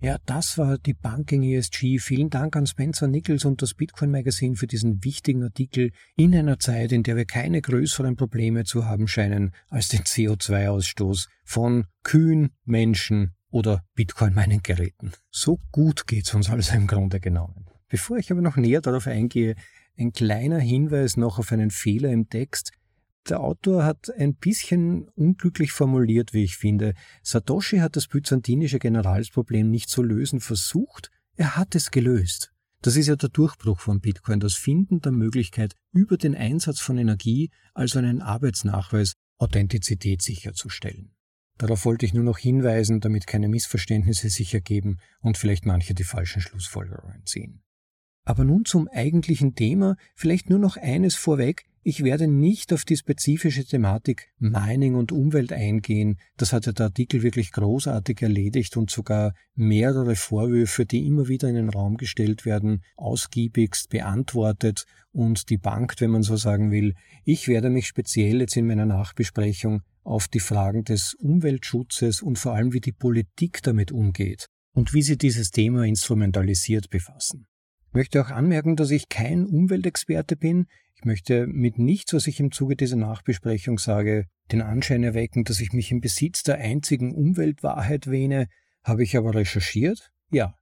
[SPEAKER 1] Ja, das war die Banking ESG. Vielen Dank an Spencer Nichols und das Bitcoin Magazine für diesen wichtigen Artikel in einer Zeit, in der wir keine größeren Probleme zu haben scheinen als den CO2-Ausstoß von Kühen, Menschen oder Bitcoin-Mining-Geräten. So gut geht's uns also im Grunde genommen. Bevor ich aber noch näher darauf eingehe, ein kleiner Hinweis noch auf einen Fehler im Text. Der Autor hat ein bisschen unglücklich formuliert, wie ich finde. Satoshi hat das byzantinische Generalsproblem nicht zu lösen versucht, er hat es gelöst. Das ist ja der Durchbruch von Bitcoin, das Finden der Möglichkeit, über den Einsatz von Energie, also einen Arbeitsnachweis, Authentizität sicherzustellen. Darauf wollte ich nur noch hinweisen, damit keine Missverständnisse sich ergeben und vielleicht manche die falschen Schlussfolgerungen ziehen. Aber nun zum eigentlichen Thema, vielleicht nur noch eines vorweg. Ich werde nicht auf die spezifische Thematik Mining und Umwelt eingehen. Das hat ja der Artikel wirklich großartig erledigt und sogar mehrere Vorwürfe, die immer wieder in den Raum gestellt werden, ausgiebigst beantwortet und debunked, wenn man so sagen will. Ich werde mich speziell jetzt in meiner Nachbesprechung auf die Fragen des Umweltschutzes und vor allem wie die Politik damit umgeht und wie sie dieses Thema instrumentalisiert befassen. Ich möchte auch anmerken, dass ich kein Umweltexperte bin. Ich möchte mit nichts, was ich im Zuge dieser Nachbesprechung sage, den Anschein erwecken, dass ich mich im Besitz der einzigen Umweltwahrheit wähne. Habe ich aber recherchiert? Ja.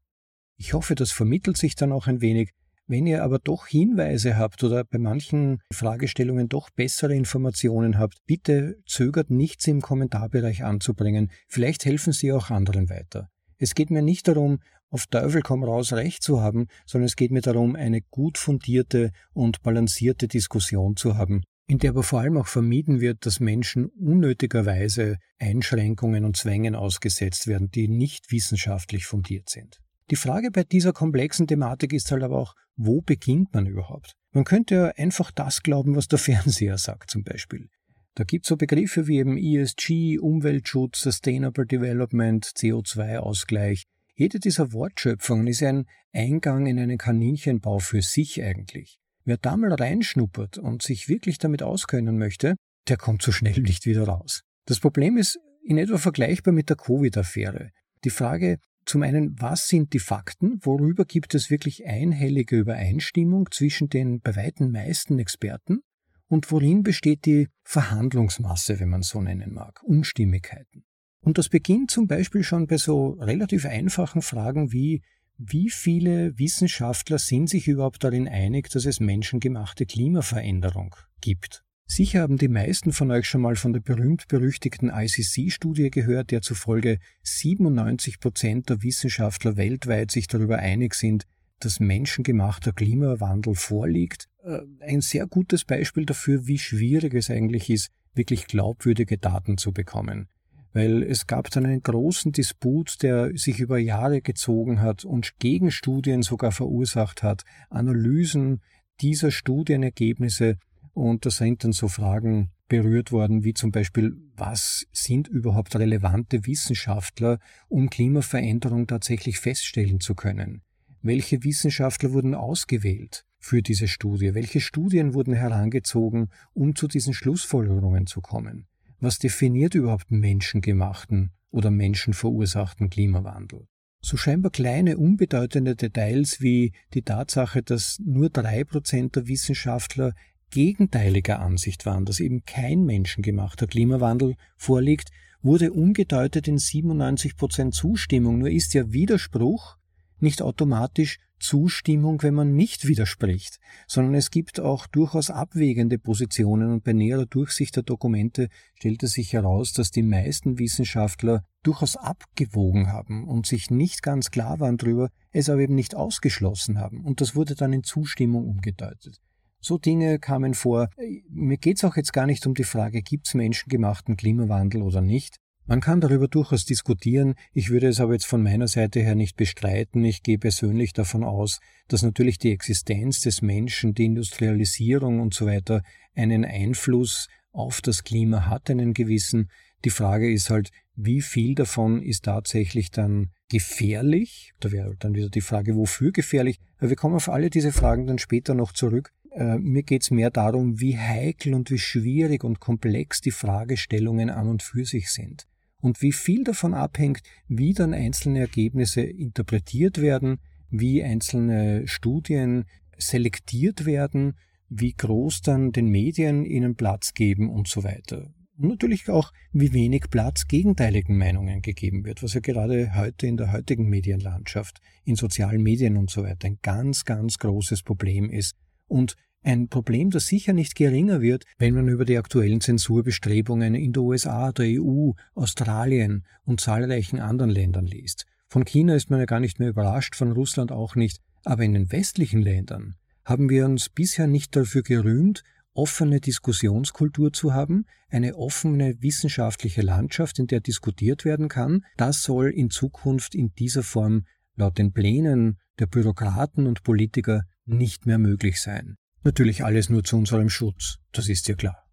[SPEAKER 1] Ich hoffe, das vermittelt sich dann auch ein wenig. Wenn ihr aber doch Hinweise habt oder bei manchen Fragestellungen doch bessere Informationen habt, bitte zögert nichts im Kommentarbereich anzubringen. Vielleicht helfen sie auch anderen weiter. Es geht mir nicht darum, auf Teufel komm raus Recht zu haben, sondern es geht mir darum, eine gut fundierte und balancierte Diskussion zu haben, in der aber vor allem auch vermieden wird, dass Menschen unnötigerweise Einschränkungen und Zwängen ausgesetzt werden, die nicht wissenschaftlich fundiert sind. Die Frage bei dieser komplexen Thematik ist halt aber auch, wo beginnt man überhaupt? Man könnte ja einfach das glauben, was der Fernseher sagt zum Beispiel. Da gibt es so Begriffe wie eben ESG, Umweltschutz, Sustainable Development, CO2-Ausgleich, jede dieser Wortschöpfungen ist ein Eingang in einen Kaninchenbau für sich eigentlich. Wer da mal reinschnuppert und sich wirklich damit auskennen möchte, der kommt so schnell nicht wieder raus. Das Problem ist in etwa vergleichbar mit der Covid-Affäre. Die Frage zum einen, was sind die Fakten? Worüber gibt es wirklich einhellige Übereinstimmung zwischen den bei weitem meisten Experten? Und worin besteht die Verhandlungsmasse, wenn man so nennen mag? Unstimmigkeiten. Und das beginnt zum Beispiel schon bei so relativ einfachen Fragen wie, wie viele Wissenschaftler sind sich überhaupt darin einig, dass es menschengemachte Klimaveränderung gibt? Sicher haben die meisten von euch schon mal von der berühmt-berüchtigten ICC-Studie gehört, der zufolge 97 Prozent der Wissenschaftler weltweit sich darüber einig sind, dass menschengemachter Klimawandel vorliegt. Äh, ein sehr gutes Beispiel dafür, wie schwierig es eigentlich ist, wirklich glaubwürdige Daten zu bekommen weil es gab dann einen großen Disput, der sich über Jahre gezogen hat und Gegenstudien sogar verursacht hat, Analysen dieser Studienergebnisse und da sind dann so Fragen berührt worden, wie zum Beispiel, was sind überhaupt relevante Wissenschaftler, um Klimaveränderung tatsächlich feststellen zu können? Welche Wissenschaftler wurden ausgewählt für diese Studie? Welche Studien wurden herangezogen, um zu diesen Schlussfolgerungen zu kommen? was definiert überhaupt menschengemachten oder menschenverursachten Klimawandel? So scheinbar kleine, unbedeutende Details wie die Tatsache, dass nur drei Prozent der Wissenschaftler gegenteiliger Ansicht waren, dass eben kein menschengemachter Klimawandel vorliegt, wurde umgedeutet in 97 Prozent Zustimmung. Nur ist ja Widerspruch nicht automatisch Zustimmung, wenn man nicht widerspricht, sondern es gibt auch durchaus abwägende Positionen und bei näherer Durchsicht der Dokumente stellte sich heraus, dass die meisten Wissenschaftler durchaus abgewogen haben und sich nicht ganz klar waren darüber, es aber eben nicht ausgeschlossen haben und das wurde dann in Zustimmung umgedeutet. So Dinge kamen vor. Mir geht es auch jetzt gar nicht um die Frage, gibt es menschengemachten Klimawandel oder nicht, man kann darüber durchaus diskutieren, ich würde es aber jetzt von meiner Seite her nicht bestreiten. Ich gehe persönlich davon aus, dass natürlich die Existenz des Menschen, die Industrialisierung und so weiter einen Einfluss auf das Klima hat, einen gewissen. Die Frage ist halt, wie viel davon ist tatsächlich dann gefährlich? Da wäre dann wieder die Frage, wofür gefährlich? Aber wir kommen auf alle diese Fragen dann später noch zurück. Äh, mir geht es mehr darum, wie heikel und wie schwierig und komplex die Fragestellungen an und für sich sind und wie viel davon abhängt, wie dann einzelne Ergebnisse interpretiert werden, wie einzelne Studien selektiert werden, wie groß dann den Medien ihnen Platz geben und so weiter. Und natürlich auch, wie wenig Platz gegenteiligen Meinungen gegeben wird, was ja gerade heute in der heutigen Medienlandschaft, in sozialen Medien und so weiter ein ganz, ganz großes Problem ist. Und ein Problem, das sicher nicht geringer wird, wenn man über die aktuellen Zensurbestrebungen in der USA, der EU, Australien und zahlreichen anderen Ländern liest. Von China ist man ja gar nicht mehr überrascht, von Russland auch nicht, aber in den westlichen Ländern haben wir uns bisher nicht dafür gerühmt, offene Diskussionskultur zu haben, eine offene wissenschaftliche Landschaft, in der diskutiert werden kann. Das soll in Zukunft in dieser Form laut den Plänen der Bürokraten und Politiker nicht mehr möglich sein. Natürlich alles nur zu unserem Schutz, das ist ja klar.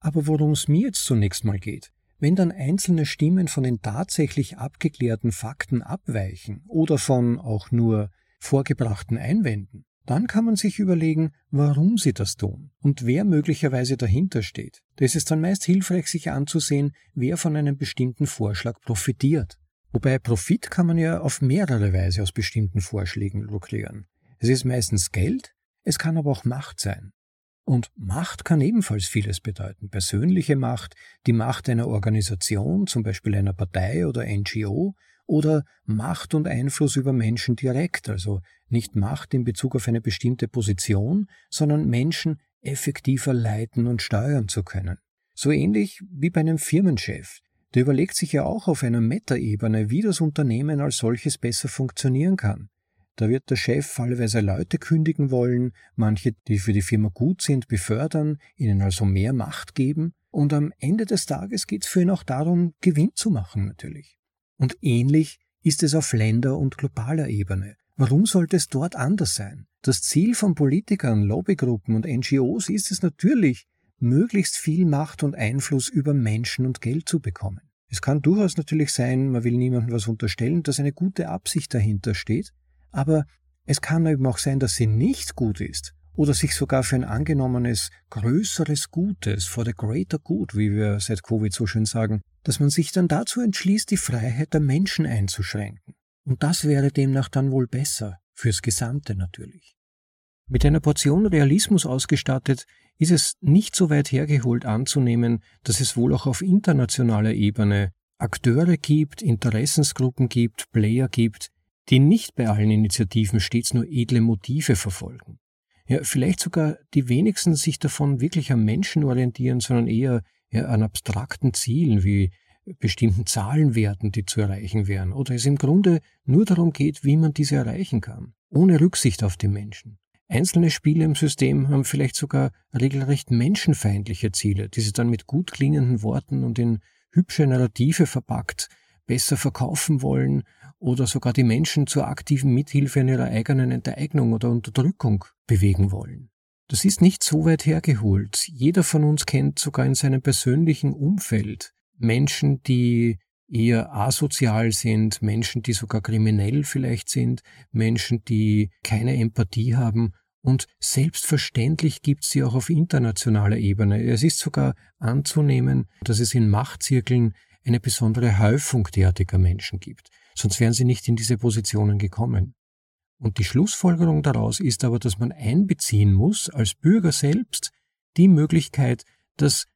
[SPEAKER 1] Aber worum es mir jetzt zunächst mal geht, wenn dann einzelne Stimmen von den tatsächlich abgeklärten Fakten abweichen oder von auch nur vorgebrachten Einwänden, dann kann man sich überlegen, warum sie das tun und wer möglicherweise dahinter steht. Da ist dann meist hilfreich, sich anzusehen, wer von einem bestimmten Vorschlag profitiert. Wobei Profit kann man ja auf mehrere Weise aus bestimmten Vorschlägen lukrieren. Es ist meistens Geld, es kann aber auch Macht sein. Und Macht kann ebenfalls vieles bedeuten. Persönliche Macht, die Macht einer Organisation, zum Beispiel einer Partei oder NGO, oder Macht und Einfluss über Menschen direkt, also nicht Macht in Bezug auf eine bestimmte Position, sondern Menschen effektiver leiten und steuern zu können. So ähnlich wie bei einem Firmenchef. Der überlegt sich ja auch auf einer Meta-Ebene, wie das Unternehmen als solches besser funktionieren kann. Da wird der Chef fallweise Leute kündigen wollen, manche, die für die Firma gut sind, befördern, ihnen also mehr Macht geben, und am Ende des Tages geht es für ihn auch darum, Gewinn zu machen natürlich. Und ähnlich ist es auf Länder- und globaler Ebene. Warum sollte es dort anders sein? Das Ziel von Politikern, Lobbygruppen und NGOs ist es natürlich, möglichst viel Macht und Einfluss über Menschen und Geld zu bekommen. Es kann durchaus natürlich sein, man will niemandem was unterstellen, dass eine gute Absicht dahinter steht, aber es kann eben auch sein, dass sie nicht gut ist oder sich sogar für ein angenommenes größeres Gutes, for the greater good, wie wir seit Covid so schön sagen, dass man sich dann dazu entschließt, die Freiheit der Menschen einzuschränken. Und das wäre demnach dann wohl besser, fürs Gesamte natürlich. Mit einer Portion Realismus ausgestattet, ist es nicht so weit hergeholt anzunehmen, dass es wohl auch auf internationaler Ebene Akteure gibt, Interessensgruppen gibt, Player gibt, die nicht bei allen Initiativen stets nur edle Motive verfolgen. Ja, vielleicht sogar die wenigsten sich davon wirklich am Menschen orientieren, sondern eher ja, an abstrakten Zielen wie bestimmten Zahlenwerten, die zu erreichen wären, oder es im Grunde nur darum geht, wie man diese erreichen kann, ohne Rücksicht auf die Menschen. Einzelne Spiele im System haben vielleicht sogar regelrecht menschenfeindliche Ziele, die sie dann mit gut klingenden Worten und in hübsche Narrative verpackt besser verkaufen wollen oder sogar die Menschen zur aktiven Mithilfe in ihrer eigenen Enteignung oder Unterdrückung bewegen wollen. Das ist nicht so weit hergeholt. Jeder von uns kennt sogar in seinem persönlichen Umfeld Menschen, die eher asozial sind, Menschen, die sogar kriminell vielleicht sind, Menschen, die keine Empathie haben und selbstverständlich gibt es sie auch auf internationaler Ebene. Es ist sogar anzunehmen, dass es in Machtzirkeln eine besondere Häufung derartiger Menschen gibt, sonst wären sie nicht in diese Positionen gekommen. Und die Schlussfolgerung daraus ist aber, dass man einbeziehen muss, als Bürger selbst, die Möglichkeit, dass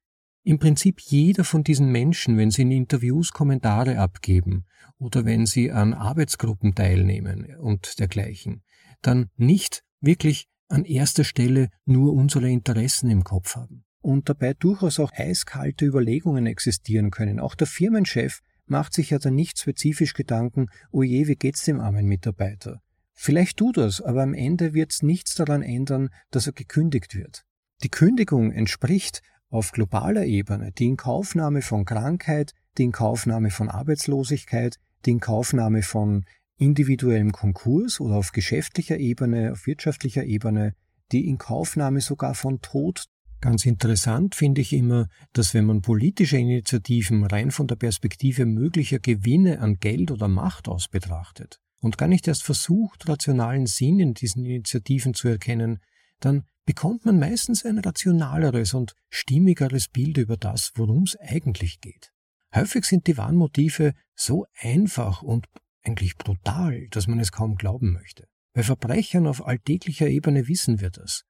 [SPEAKER 1] im Prinzip jeder von diesen Menschen, wenn sie in Interviews Kommentare abgeben oder wenn sie an Arbeitsgruppen teilnehmen und dergleichen, dann nicht wirklich an erster Stelle nur unsere Interessen im Kopf haben und dabei durchaus auch eiskalte Überlegungen existieren können. Auch der Firmenchef macht sich ja dann nicht spezifisch Gedanken, oh je, wie geht's dem armen Mitarbeiter? Vielleicht tut er's, aber am Ende wird's nichts daran ändern, dass er gekündigt wird. Die Kündigung entspricht auf globaler Ebene die Inkaufnahme von Krankheit, die Inkaufnahme von Arbeitslosigkeit, die Inkaufnahme von individuellem Konkurs oder auf geschäftlicher Ebene, auf wirtschaftlicher Ebene, die Inkaufnahme sogar von Tod. Ganz interessant finde ich immer, dass wenn man politische Initiativen rein von der Perspektive möglicher Gewinne an Geld oder Macht aus betrachtet und gar nicht erst versucht, rationalen Sinn in diesen Initiativen zu erkennen, dann bekommt man meistens ein rationaleres und stimmigeres Bild über das, worum es eigentlich geht. Häufig sind die Warnmotive so einfach und eigentlich brutal, dass man es kaum glauben möchte. Bei Verbrechern auf alltäglicher Ebene wissen wir das.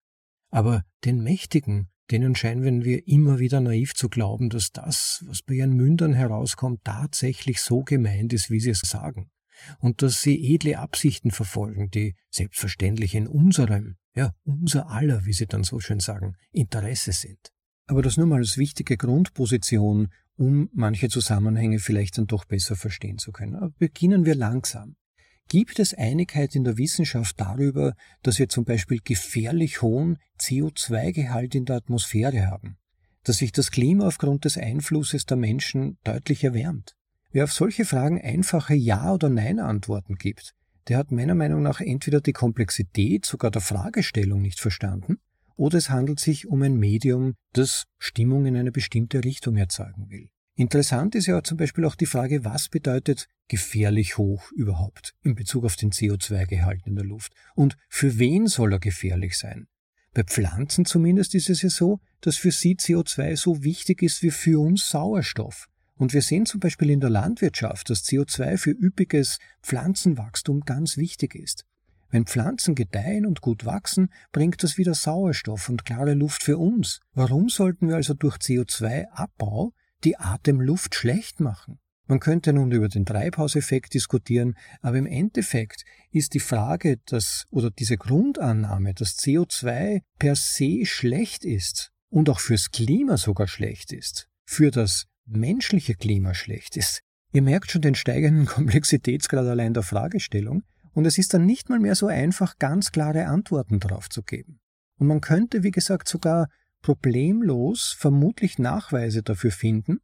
[SPEAKER 1] Aber den Mächtigen denen scheinen wir immer wieder naiv zu glauben, dass das, was bei ihren Mündern herauskommt, tatsächlich so gemeint ist, wie sie es sagen. Und dass sie edle Absichten verfolgen, die selbstverständlich in unserem, ja, unser aller, wie sie dann so schön sagen, Interesse sind. Aber das nur mal als wichtige Grundposition, um manche Zusammenhänge vielleicht dann doch besser verstehen zu können. Aber beginnen wir langsam. Gibt es Einigkeit in der Wissenschaft darüber, dass wir zum Beispiel gefährlich hohen CO2-Gehalt in der Atmosphäre haben? Dass sich das Klima aufgrund des Einflusses der Menschen deutlich erwärmt? Wer auf solche Fragen einfache Ja- oder Nein-Antworten gibt, der hat meiner Meinung nach entweder die Komplexität sogar der Fragestellung nicht verstanden, oder es handelt sich um ein Medium, das Stimmung in eine bestimmte Richtung erzeugen will. Interessant ist ja zum Beispiel auch die Frage, was bedeutet gefährlich hoch überhaupt in Bezug auf den CO2-Gehalt in der Luft und für wen soll er gefährlich sein? Bei Pflanzen zumindest ist es ja so, dass für sie CO2 so wichtig ist wie für uns Sauerstoff. Und wir sehen zum Beispiel in der Landwirtschaft, dass CO2 für üppiges Pflanzenwachstum ganz wichtig ist. Wenn Pflanzen gedeihen und gut wachsen, bringt das wieder Sauerstoff und klare Luft für uns. Warum sollten wir also durch CO2-Abbau die Atemluft schlecht machen? Man könnte nun über den Treibhauseffekt diskutieren, aber im Endeffekt ist die Frage, dass, oder diese Grundannahme, dass CO2 per se schlecht ist und auch fürs Klima sogar schlecht ist, für das menschliche Klima schlecht ist. Ihr merkt schon den steigenden Komplexitätsgrad allein der Fragestellung und es ist dann nicht mal mehr so einfach, ganz klare Antworten darauf zu geben. Und man könnte, wie gesagt, sogar problemlos vermutlich Nachweise dafür finden,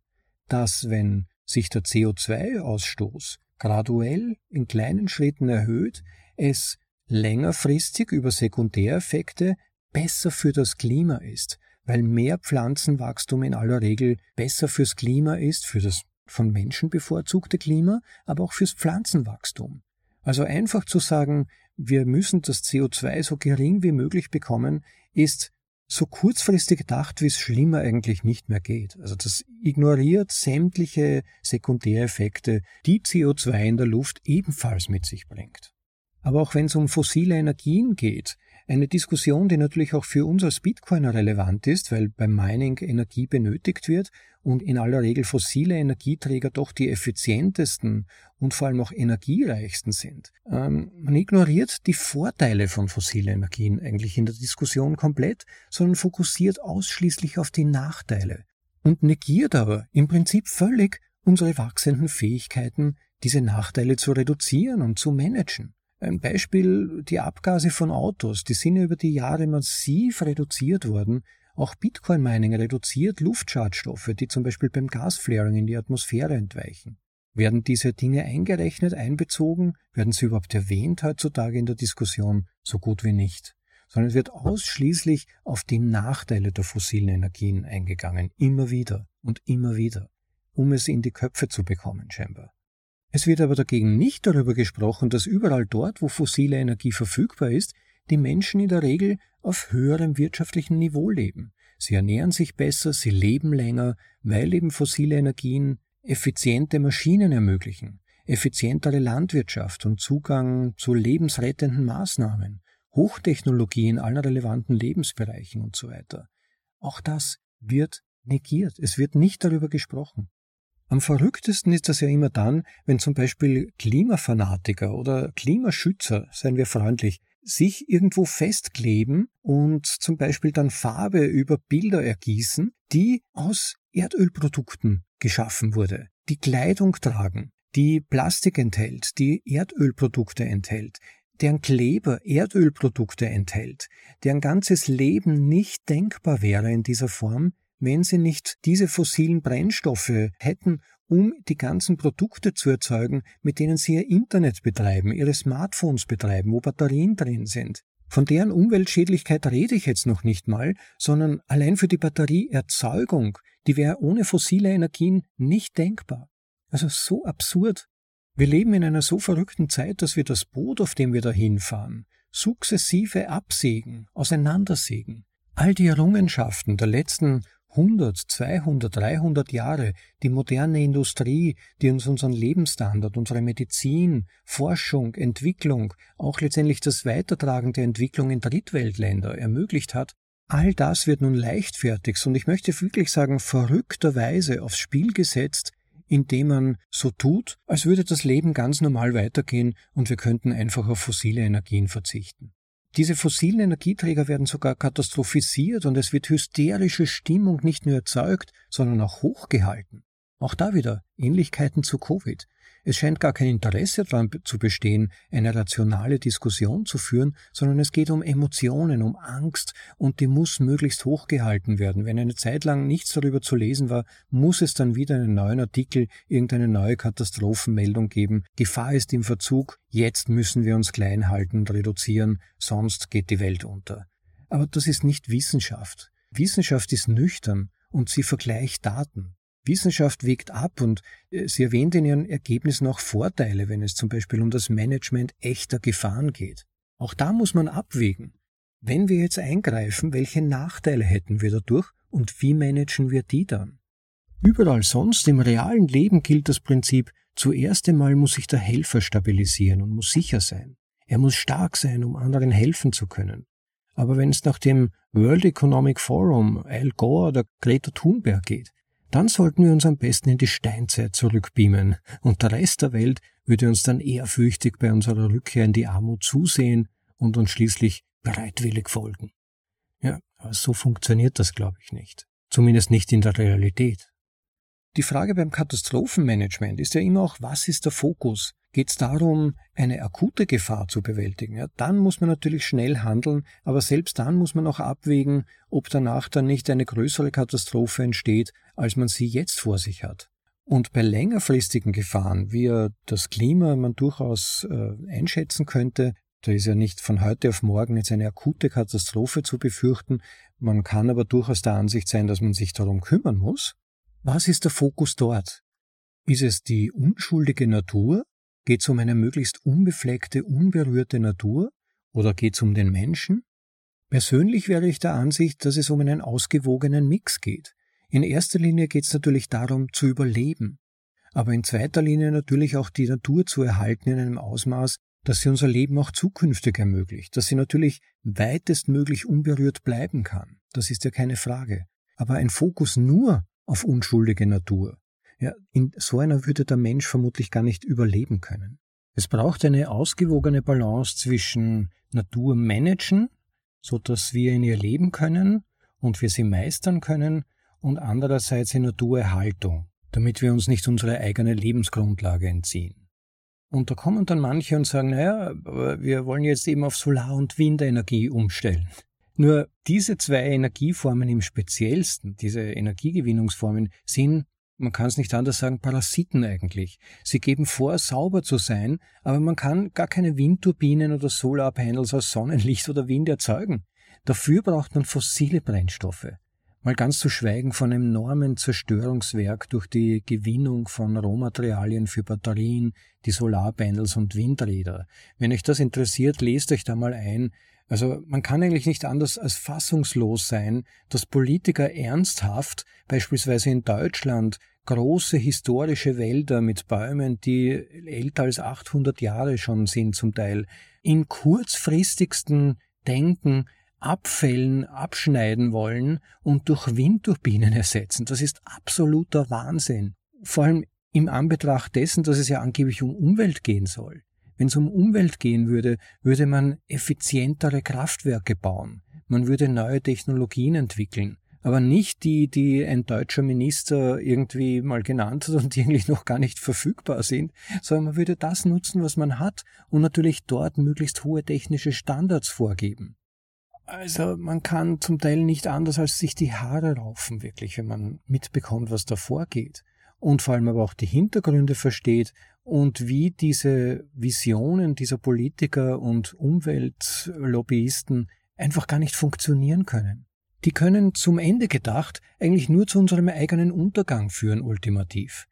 [SPEAKER 1] dass wenn sich der CO2-Ausstoß graduell in kleinen Schritten erhöht, es längerfristig über Sekundäreffekte besser für das Klima ist, weil mehr Pflanzenwachstum in aller Regel besser fürs Klima ist, für das von Menschen bevorzugte Klima, aber auch fürs Pflanzenwachstum. Also einfach zu sagen, wir müssen das CO2 so gering wie möglich bekommen, ist so kurzfristig gedacht, wie es schlimmer eigentlich nicht mehr geht. Also das ignoriert sämtliche Sekundäreffekte, die CO2 in der Luft ebenfalls mit sich bringt. Aber auch wenn es um fossile Energien geht, eine Diskussion, die natürlich auch für uns als Bitcoiner relevant ist, weil beim Mining Energie benötigt wird und in aller Regel fossile Energieträger doch die effizientesten und vor allem auch energiereichsten sind. Ähm, man ignoriert die Vorteile von fossilen Energien eigentlich in der Diskussion komplett, sondern fokussiert ausschließlich auf die Nachteile und negiert aber im Prinzip völlig unsere wachsenden Fähigkeiten, diese Nachteile zu reduzieren und zu managen. Ein Beispiel, die Abgase von Autos, die sind über die Jahre massiv reduziert worden. Auch Bitcoin-Mining reduziert Luftschadstoffe, die zum Beispiel beim Gasflaring in die Atmosphäre entweichen. Werden diese Dinge eingerechnet, einbezogen? Werden sie überhaupt erwähnt heutzutage in der Diskussion? So gut wie nicht. Sondern es wird ausschließlich auf die Nachteile der fossilen Energien eingegangen. Immer wieder und immer wieder. Um es in die Köpfe zu bekommen, scheinbar. Es wird aber dagegen nicht darüber gesprochen, dass überall dort, wo fossile Energie verfügbar ist, die Menschen in der Regel auf höherem wirtschaftlichen Niveau leben. Sie ernähren sich besser, sie leben länger, weil eben fossile Energien effiziente Maschinen ermöglichen, effizientere Landwirtschaft und Zugang zu lebensrettenden Maßnahmen, Hochtechnologie in allen relevanten Lebensbereichen und so weiter. Auch das wird negiert. Es wird nicht darüber gesprochen. Am verrücktesten ist das ja immer dann, wenn zum Beispiel Klimafanatiker oder Klimaschützer, seien wir freundlich, sich irgendwo festkleben und zum Beispiel dann Farbe über Bilder ergießen, die aus Erdölprodukten geschaffen wurde, die Kleidung tragen, die Plastik enthält, die Erdölprodukte enthält, deren Kleber Erdölprodukte enthält, deren ganzes Leben nicht denkbar wäre in dieser Form, wenn sie nicht diese fossilen Brennstoffe hätten, um die ganzen Produkte zu erzeugen, mit denen sie ihr Internet betreiben, ihre Smartphones betreiben, wo Batterien drin sind. Von deren Umweltschädlichkeit rede ich jetzt noch nicht mal, sondern allein für die Batterieerzeugung, die wäre ohne fossile Energien nicht denkbar. Also so absurd. Wir leben in einer so verrückten Zeit, dass wir das Boot, auf dem wir dahin fahren, sukzessive absägen, auseinandersägen. All die Errungenschaften der letzten 100, 200, 300 Jahre die moderne Industrie, die uns unseren Lebensstandard, unsere Medizin, Forschung, Entwicklung, auch letztendlich das Weitertragen der Entwicklung in Drittweltländer ermöglicht hat, all das wird nun leichtfertig und ich möchte wirklich sagen verrückterweise aufs Spiel gesetzt, indem man so tut, als würde das Leben ganz normal weitergehen und wir könnten einfach auf fossile Energien verzichten. Diese fossilen Energieträger werden sogar katastrophisiert und es wird hysterische Stimmung nicht nur erzeugt, sondern auch hochgehalten. Auch da wieder Ähnlichkeiten zu Covid. Es scheint gar kein Interesse daran zu bestehen, eine rationale Diskussion zu führen, sondern es geht um Emotionen, um Angst und die muss möglichst hochgehalten werden. Wenn eine Zeit lang nichts darüber zu lesen war, muss es dann wieder einen neuen Artikel, irgendeine neue Katastrophenmeldung geben. Gefahr ist im Verzug, jetzt müssen wir uns klein halten reduzieren, sonst geht die Welt unter. Aber das ist nicht Wissenschaft. Wissenschaft ist nüchtern und sie vergleicht Daten. Wissenschaft wägt ab und äh, sie erwähnt in ihren Ergebnissen auch Vorteile, wenn es zum Beispiel um das Management echter Gefahren geht. Auch da muss man abwägen. Wenn wir jetzt eingreifen, welche Nachteile hätten wir dadurch und wie managen wir die dann? Überall sonst im realen Leben gilt das Prinzip, zuerst einmal muss sich der Helfer stabilisieren und muss sicher sein. Er muss stark sein, um anderen helfen zu können. Aber wenn es nach dem World Economic Forum, Al Gore oder Greta Thunberg geht, dann sollten wir uns am besten in die Steinzeit zurückbeamen und der Rest der Welt würde uns dann ehrfürchtig bei unserer Rückkehr in die Armut zusehen und uns schließlich bereitwillig folgen. Ja, aber so funktioniert das, glaube ich, nicht. Zumindest nicht in der Realität. Die Frage beim Katastrophenmanagement ist ja immer auch, was ist der Fokus? Geht es darum, eine akute Gefahr zu bewältigen? Ja, dann muss man natürlich schnell handeln, aber selbst dann muss man auch abwägen, ob danach dann nicht eine größere Katastrophe entsteht, als man sie jetzt vor sich hat. Und bei längerfristigen Gefahren, wie das Klima man durchaus äh, einschätzen könnte, da ist ja nicht von heute auf morgen jetzt eine akute Katastrophe zu befürchten, man kann aber durchaus der Ansicht sein, dass man sich darum kümmern muss, was ist der Fokus dort? Ist es die unschuldige Natur? Geht es um eine möglichst unbefleckte, unberührte Natur? Oder geht es um den Menschen? Persönlich wäre ich der Ansicht, dass es um einen ausgewogenen Mix geht. In erster Linie geht es natürlich darum, zu überleben. Aber in zweiter Linie natürlich auch die Natur zu erhalten in einem Ausmaß, dass sie unser Leben auch zukünftig ermöglicht, dass sie natürlich weitestmöglich unberührt bleiben kann. Das ist ja keine Frage. Aber ein Fokus nur auf unschuldige Natur. Ja, in so einer würde der Mensch vermutlich gar nicht überleben können. Es braucht eine ausgewogene Balance zwischen Natur managen, so dass wir in ihr leben können und wir sie meistern können, und andererseits in Naturerhaltung, damit wir uns nicht unsere eigene Lebensgrundlage entziehen. Und da kommen dann manche und sagen, naja, wir wollen jetzt eben auf Solar- und Windenergie umstellen. Nur diese zwei Energieformen im speziellsten, diese Energiegewinnungsformen, sind, man kann es nicht anders sagen, Parasiten eigentlich. Sie geben vor, sauber zu sein, aber man kann gar keine Windturbinen oder Solarpanels aus Sonnenlicht oder Wind erzeugen. Dafür braucht man fossile Brennstoffe. Mal ganz zu schweigen von einem enormen Zerstörungswerk durch die Gewinnung von Rohmaterialien für Batterien, die Solarpanels und Windräder. Wenn euch das interessiert, lest euch da mal ein, also man kann eigentlich nicht anders als fassungslos sein, dass Politiker ernsthaft, beispielsweise in Deutschland, große historische Wälder mit Bäumen, die älter als 800 Jahre schon sind zum Teil, in kurzfristigsten Denken Abfällen abschneiden wollen und durch Windturbinen ersetzen. Das ist absoluter Wahnsinn. Vor allem im Anbetracht dessen, dass es ja angeblich um Umwelt gehen soll. Wenn es um Umwelt gehen würde, würde man effizientere Kraftwerke bauen. Man würde neue Technologien entwickeln. Aber nicht die, die ein deutscher Minister irgendwie mal genannt hat und die eigentlich noch gar nicht verfügbar sind, sondern man würde das nutzen, was man hat und natürlich dort möglichst hohe technische Standards vorgeben. Also man kann zum Teil nicht anders als sich die Haare raufen, wirklich, wenn man mitbekommt, was da vorgeht. Und vor allem aber auch die Hintergründe versteht und wie diese Visionen dieser Politiker und Umweltlobbyisten einfach gar nicht funktionieren können. Die können zum Ende gedacht eigentlich nur zu unserem eigenen Untergang führen, ultimativ.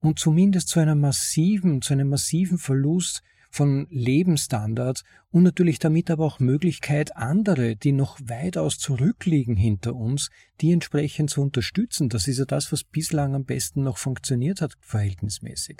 [SPEAKER 1] Und zumindest zu einer massiven, zu einem massiven Verlust von Lebensstandards und natürlich damit aber auch Möglichkeit, andere, die noch weitaus zurückliegen hinter uns, die entsprechend zu unterstützen. Das ist ja das, was bislang am besten noch funktioniert hat, verhältnismäßig.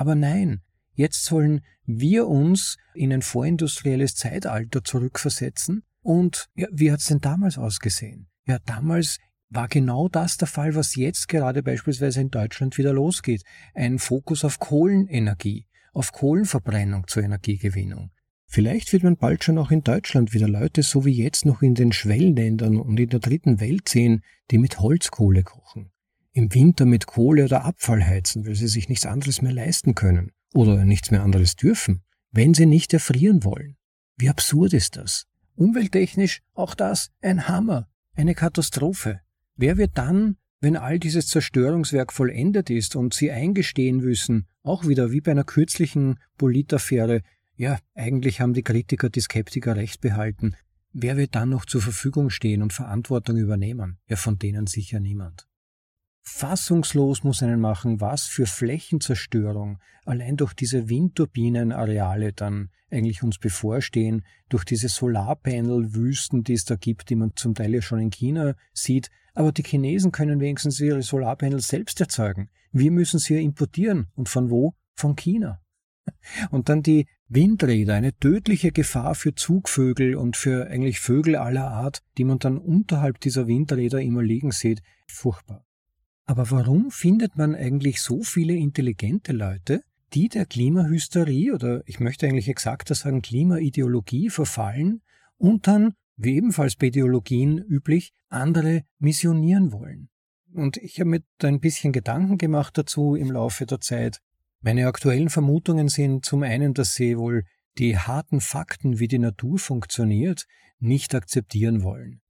[SPEAKER 1] Aber nein, jetzt sollen wir uns in ein vorindustrielles Zeitalter zurückversetzen. Und ja, wie hat's denn damals ausgesehen? Ja, damals war genau das der Fall, was jetzt gerade beispielsweise in Deutschland wieder losgeht. Ein Fokus auf Kohlenenergie, auf Kohlenverbrennung zur Energiegewinnung. Vielleicht wird man bald schon auch in Deutschland wieder Leute so wie jetzt noch in den Schwellenländern und in der dritten Welt sehen, die mit Holzkohle kochen. Im Winter mit Kohle oder Abfall heizen, weil sie sich nichts anderes mehr leisten können oder nichts mehr anderes dürfen, wenn sie nicht erfrieren wollen. Wie absurd ist das? Umwelttechnisch auch das ein Hammer, eine Katastrophe. Wer wird dann, wenn all dieses Zerstörungswerk vollendet ist und sie eingestehen müssen, auch wieder wie bei einer kürzlichen Politaffäre, ja, eigentlich haben die Kritiker die Skeptiker recht behalten, wer wird dann noch zur Verfügung stehen und Verantwortung übernehmen? Ja, von denen sicher niemand. Fassungslos muss einen machen, was für Flächenzerstörung allein durch diese Windturbinenareale dann eigentlich uns bevorstehen, durch diese Solarpanel-Wüsten, die es da gibt, die man zum Teil ja schon in China sieht. Aber die Chinesen können wenigstens ihre Solarpanels selbst erzeugen. Wir müssen sie importieren. Und von wo? Von China. Und dann die Windräder, eine tödliche Gefahr für Zugvögel und für eigentlich Vögel aller Art, die man dann unterhalb dieser Windräder immer liegen sieht. Furchtbar. Aber warum findet man eigentlich so viele intelligente Leute, die der Klimahysterie oder ich möchte eigentlich exakter sagen Klimaideologie verfallen und dann, wie ebenfalls bei Ideologien üblich, andere missionieren wollen? Und ich habe mir ein bisschen Gedanken gemacht dazu im Laufe der Zeit. Meine aktuellen Vermutungen sind zum einen, dass sie wohl die harten Fakten, wie die Natur funktioniert, nicht akzeptieren wollen.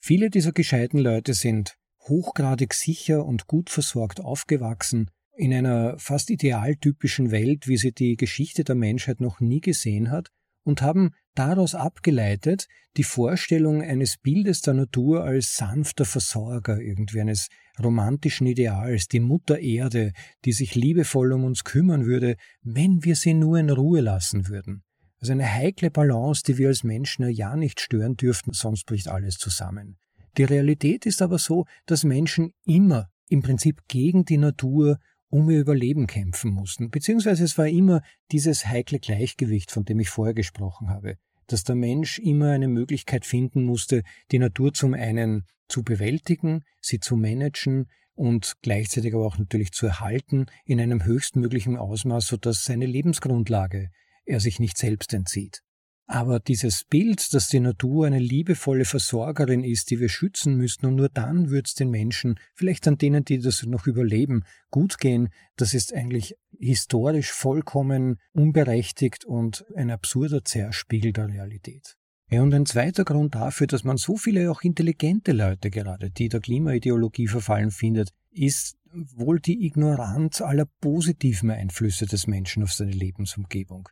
[SPEAKER 1] Viele dieser gescheiten Leute sind hochgradig sicher und gut versorgt aufgewachsen, in einer fast idealtypischen Welt, wie sie die Geschichte der Menschheit noch nie gesehen hat, und haben daraus abgeleitet die Vorstellung eines Bildes der Natur als sanfter Versorger, irgendwie eines romantischen Ideals, die Mutter Erde, die sich liebevoll um uns kümmern würde, wenn wir sie nur in Ruhe lassen würden. Also eine heikle Balance, die wir als Menschen ja nicht stören dürften, sonst bricht alles zusammen. Die Realität ist aber so, dass Menschen immer im Prinzip gegen die Natur um ihr Überleben kämpfen mussten, beziehungsweise es war immer dieses heikle Gleichgewicht, von dem ich vorher gesprochen habe, dass der Mensch immer eine Möglichkeit finden musste, die Natur zum einen zu bewältigen, sie zu managen und gleichzeitig aber auch natürlich zu erhalten in einem höchstmöglichen Ausmaß, sodass seine Lebensgrundlage er sich nicht selbst entzieht. Aber dieses Bild, dass die Natur eine liebevolle Versorgerin ist, die wir schützen müssen, und nur dann wird es den Menschen, vielleicht an denen, die das noch überleben, gut gehen, das ist eigentlich historisch vollkommen unberechtigt und ein absurder Zerspiegel der Realität. Ja, und ein zweiter Grund dafür, dass man so viele auch intelligente Leute gerade, die der Klimaideologie verfallen findet, ist wohl die Ignoranz aller positiven Einflüsse des Menschen auf seine Lebensumgebung.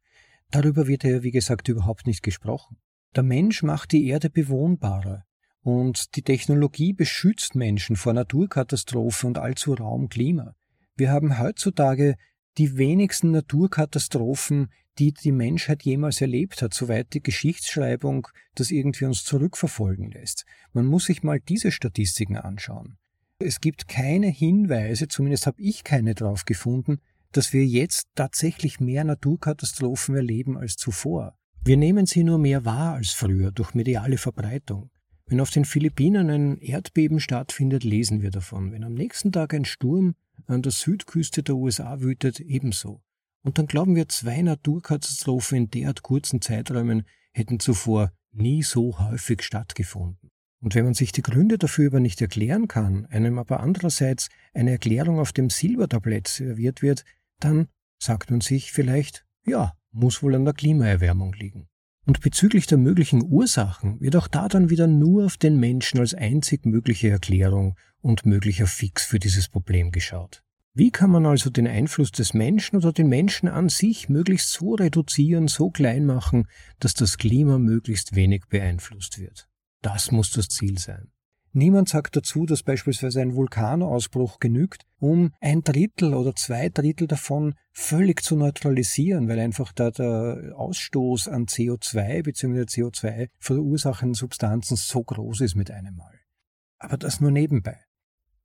[SPEAKER 1] Darüber wird ja, wie gesagt, überhaupt nicht gesprochen. Der Mensch macht die Erde bewohnbarer und die Technologie beschützt Menschen vor Naturkatastrophen und allzu rauem Klima. Wir haben heutzutage die wenigsten Naturkatastrophen, die die Menschheit jemals erlebt hat, soweit die Geschichtsschreibung das irgendwie uns zurückverfolgen lässt. Man muss sich mal diese Statistiken anschauen. Es gibt keine Hinweise, zumindest habe ich keine drauf gefunden, dass wir jetzt tatsächlich mehr Naturkatastrophen erleben als zuvor. Wir nehmen sie nur mehr wahr als früher durch mediale Verbreitung. Wenn auf den Philippinen ein Erdbeben stattfindet, lesen wir davon. Wenn am nächsten Tag ein Sturm an der Südküste der USA wütet, ebenso. Und dann glauben wir, zwei Naturkatastrophen in derart kurzen Zeiträumen hätten zuvor nie so häufig stattgefunden. Und wenn man sich die Gründe dafür aber nicht erklären kann, einem aber andererseits eine Erklärung auf dem Silbertablett serviert wird, dann sagt man sich vielleicht, ja, muss wohl an der Klimaerwärmung liegen. Und bezüglich der möglichen Ursachen wird auch da dann wieder nur auf den Menschen als einzig mögliche Erklärung und möglicher Fix für dieses Problem geschaut. Wie kann man also den Einfluss des Menschen oder den Menschen an sich möglichst so reduzieren, so klein machen, dass das Klima möglichst wenig beeinflusst wird? Das muss das Ziel sein. Niemand sagt dazu, dass beispielsweise ein Vulkanausbruch genügt, um ein Drittel oder zwei Drittel davon völlig zu neutralisieren, weil einfach da der Ausstoß an CO2 bzw. CO2 verursachenden Substanzen so groß ist mit einem Mal. Aber das nur nebenbei.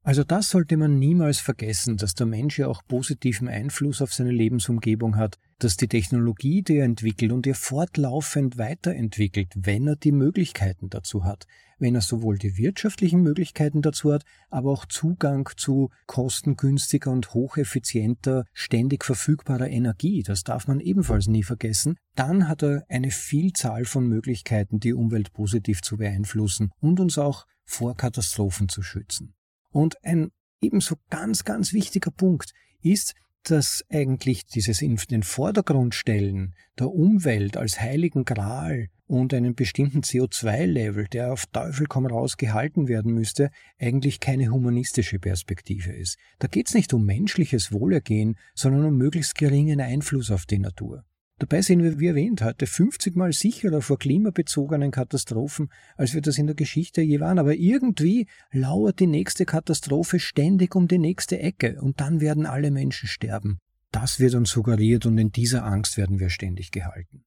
[SPEAKER 1] Also das sollte man niemals vergessen, dass der Mensch ja auch positiven Einfluss auf seine Lebensumgebung hat, dass die Technologie, die er entwickelt und er fortlaufend weiterentwickelt, wenn er die Möglichkeiten dazu hat, wenn er sowohl die wirtschaftlichen Möglichkeiten dazu hat, aber auch Zugang zu kostengünstiger und hocheffizienter, ständig verfügbarer Energie, das darf man ebenfalls nie vergessen, dann hat er eine Vielzahl von Möglichkeiten, die Umwelt positiv zu beeinflussen und uns auch vor Katastrophen zu schützen. Und ein ebenso ganz, ganz wichtiger Punkt ist, dass eigentlich dieses in den Vordergrund stellen der Umwelt als heiligen Gral und einen bestimmten CO2-Level, der auf Teufel komm raus gehalten werden müsste, eigentlich keine humanistische Perspektive ist. Da geht es nicht um menschliches Wohlergehen, sondern um möglichst geringen Einfluss auf die Natur. Dabei sind wir, wie erwähnt, heute 50 Mal sicherer vor klimabezogenen Katastrophen, als wir das in der Geschichte je waren. Aber irgendwie lauert die nächste Katastrophe ständig um die nächste Ecke und dann werden alle Menschen sterben. Das wird uns suggeriert und in dieser Angst werden wir ständig gehalten.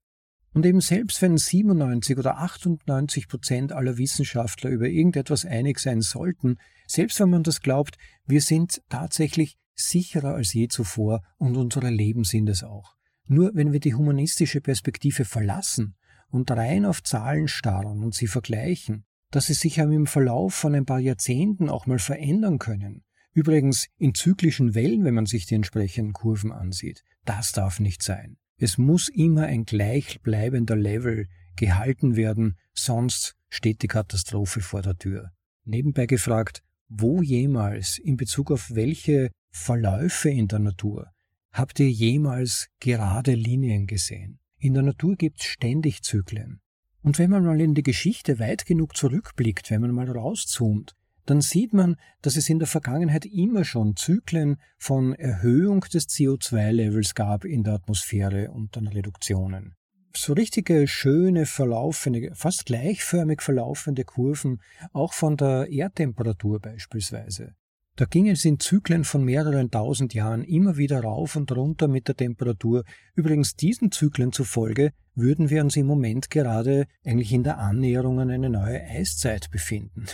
[SPEAKER 1] Und eben selbst wenn 97 oder 98 Prozent aller Wissenschaftler über irgendetwas einig sein sollten, selbst wenn man das glaubt, wir sind tatsächlich sicherer als je zuvor und unsere Leben sind es auch. Nur wenn wir die humanistische Perspektive verlassen und rein auf Zahlen starren und sie vergleichen, dass sie sich im Verlauf von ein paar Jahrzehnten auch mal verändern können, übrigens in zyklischen Wellen, wenn man sich die entsprechenden Kurven ansieht, das darf nicht sein. Es muss immer ein gleichbleibender Level gehalten werden, sonst steht die Katastrophe vor der Tür. Nebenbei gefragt, wo jemals in Bezug auf welche Verläufe in der Natur Habt ihr jemals gerade Linien gesehen? In der Natur gibt's ständig Zyklen. Und wenn man mal in die Geschichte weit genug zurückblickt, wenn man mal rauszoomt, dann sieht man, dass es in der Vergangenheit immer schon Zyklen von Erhöhung des CO2-Levels gab in der Atmosphäre und dann Reduktionen. So richtige, schöne, verlaufende, fast gleichförmig verlaufende Kurven, auch von der Erdtemperatur beispielsweise. Da ging es in Zyklen von mehreren tausend Jahren immer wieder rauf und runter mit der Temperatur. Übrigens diesen Zyklen zufolge würden wir uns im Moment gerade eigentlich in der Annäherung an eine neue Eiszeit befinden.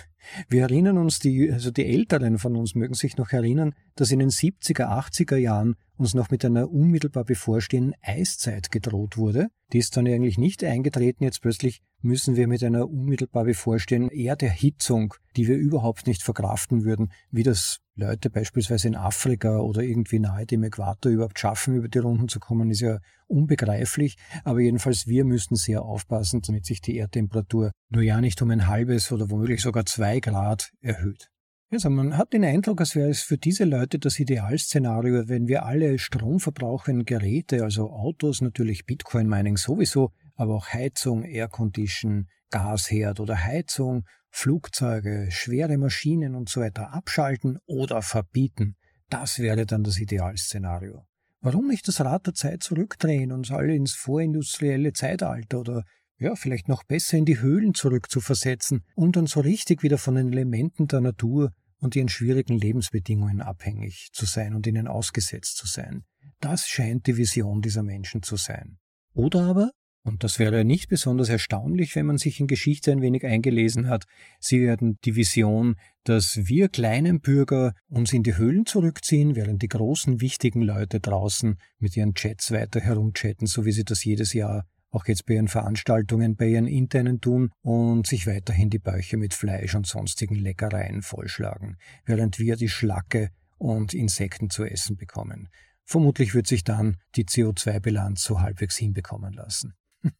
[SPEAKER 1] Wir erinnern uns, die, also die Älteren von uns mögen sich noch erinnern, dass in den 70er, 80er Jahren uns noch mit einer unmittelbar bevorstehenden Eiszeit gedroht wurde. Die ist dann eigentlich nicht eingetreten. Jetzt plötzlich müssen wir mit einer unmittelbar bevorstehenden Erderhitzung, die wir überhaupt nicht verkraften würden, wie das Leute beispielsweise in Afrika oder irgendwie nahe dem Äquator überhaupt schaffen, über die Runden zu kommen, ist ja unbegreiflich. Aber jedenfalls wir müssten sehr aufpassen, damit sich die Erdtemperatur nur ja nicht um ein halbes oder womöglich sogar zwei Grad erhöht. Also man hat den Eindruck, als wäre es für diese Leute das Idealszenario, wenn wir alle stromverbrauchenden Geräte, also Autos, natürlich Bitcoin-Mining sowieso, aber auch Heizung, Aircondition, Gasherd oder Heizung, Flugzeuge, schwere Maschinen und so weiter abschalten oder verbieten. Das wäre dann das Idealszenario. Warum nicht das Rad der Zeit zurückdrehen, uns alle ins vorindustrielle Zeitalter oder ja, vielleicht noch besser in die Höhlen zurückzuversetzen, um dann so richtig wieder von den Elementen der Natur und ihren schwierigen Lebensbedingungen abhängig zu sein und ihnen ausgesetzt zu sein. Das scheint die Vision dieser Menschen zu sein. Oder aber, und das wäre nicht besonders erstaunlich, wenn man sich in Geschichte ein wenig eingelesen hat, sie werden die Vision, dass wir kleinen Bürger uns in die Höhlen zurückziehen, während die großen wichtigen Leute draußen mit ihren Chats weiter herumchatten, so wie sie das jedes Jahr auch jetzt bei ihren Veranstaltungen, bei ihren internen tun und sich weiterhin die Bäuche mit Fleisch und sonstigen Leckereien vollschlagen, während wir die Schlacke und Insekten zu essen bekommen. Vermutlich wird sich dann die CO2-Bilanz so halbwegs hinbekommen lassen.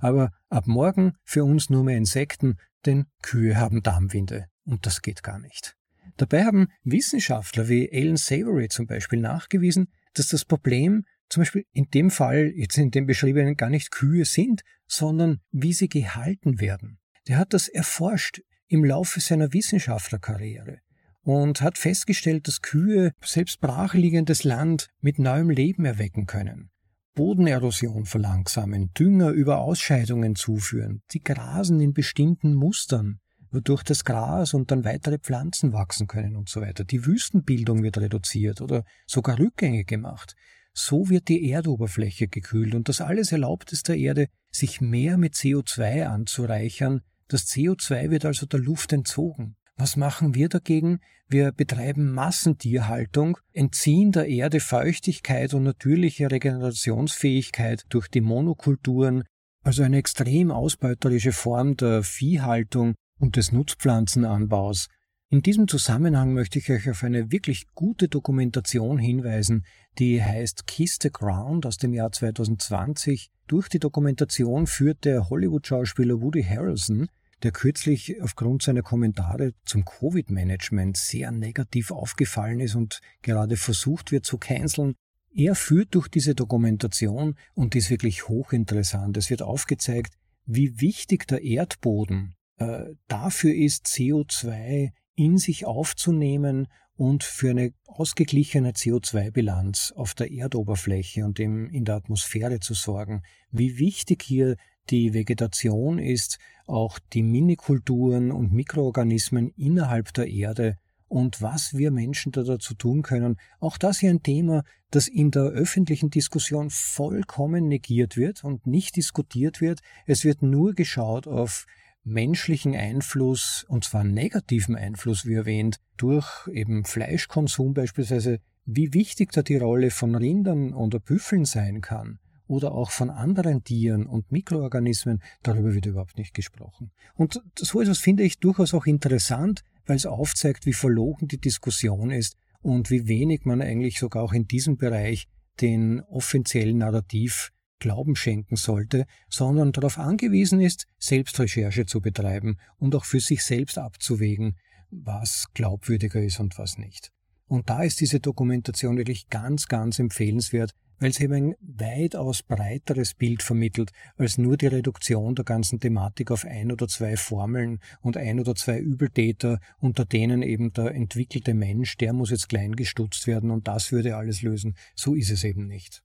[SPEAKER 1] Aber ab morgen für uns nur mehr Insekten, denn Kühe haben Darmwinde und das geht gar nicht. Dabei haben Wissenschaftler wie Alan Savory zum Beispiel nachgewiesen, dass das Problem zum Beispiel in dem Fall, jetzt in dem beschriebenen, gar nicht Kühe sind, sondern wie sie gehalten werden. Der hat das erforscht im Laufe seiner Wissenschaftlerkarriere und hat festgestellt, dass Kühe selbst brachliegendes Land mit neuem Leben erwecken können. Bodenerosion verlangsamen, Dünger über Ausscheidungen zuführen, sie grasen in bestimmten Mustern, wodurch das Gras und dann weitere Pflanzen wachsen können und so weiter. Die Wüstenbildung wird reduziert oder sogar rückgängig gemacht. So wird die Erdoberfläche gekühlt und das alles erlaubt es der Erde, sich mehr mit CO2 anzureichern. Das CO2 wird also der Luft entzogen. Was machen wir dagegen? Wir betreiben Massentierhaltung, entziehen der Erde Feuchtigkeit und natürliche Regenerationsfähigkeit durch die Monokulturen, also eine extrem ausbeuterische Form der Viehhaltung und des Nutzpflanzenanbaus, in diesem Zusammenhang möchte ich euch auf eine wirklich gute Dokumentation hinweisen, die heißt Kiss the Ground aus dem Jahr 2020. Durch die Dokumentation führt der Hollywood-Schauspieler Woody Harrelson der kürzlich aufgrund seiner Kommentare zum Covid-Management sehr negativ aufgefallen ist und gerade versucht wird zu canceln. Er führt durch diese Dokumentation und die ist wirklich hochinteressant. Es wird aufgezeigt, wie wichtig der Erdboden äh, dafür ist, CO2 in sich aufzunehmen und für eine ausgeglichene CO2-Bilanz auf der Erdoberfläche und in der Atmosphäre zu sorgen. Wie wichtig hier die Vegetation ist, auch die Minikulturen und Mikroorganismen innerhalb der Erde und was wir Menschen da dazu tun können. Auch das hier ein Thema, das in der öffentlichen Diskussion vollkommen negiert wird und nicht diskutiert wird. Es wird nur geschaut auf menschlichen Einfluss, und zwar negativen Einfluss, wie erwähnt, durch eben Fleischkonsum beispielsweise, wie wichtig da die Rolle von Rindern oder Büffeln sein kann oder auch von anderen Tieren und Mikroorganismen, darüber wird überhaupt nicht gesprochen. Und so etwas finde ich durchaus auch interessant, weil es aufzeigt, wie verlogen die Diskussion ist und wie wenig man eigentlich sogar auch in diesem Bereich den offiziellen Narrativ Glauben schenken sollte, sondern darauf angewiesen ist, Selbstrecherche zu betreiben und auch für sich selbst abzuwägen, was glaubwürdiger ist und was nicht. Und da ist diese Dokumentation wirklich ganz, ganz empfehlenswert, weil sie eben ein weitaus breiteres Bild vermittelt als nur die Reduktion der ganzen Thematik auf ein oder zwei Formeln und ein oder zwei Übeltäter, unter denen eben der entwickelte Mensch, der muss jetzt klein gestutzt werden und das würde alles lösen. So ist es eben nicht.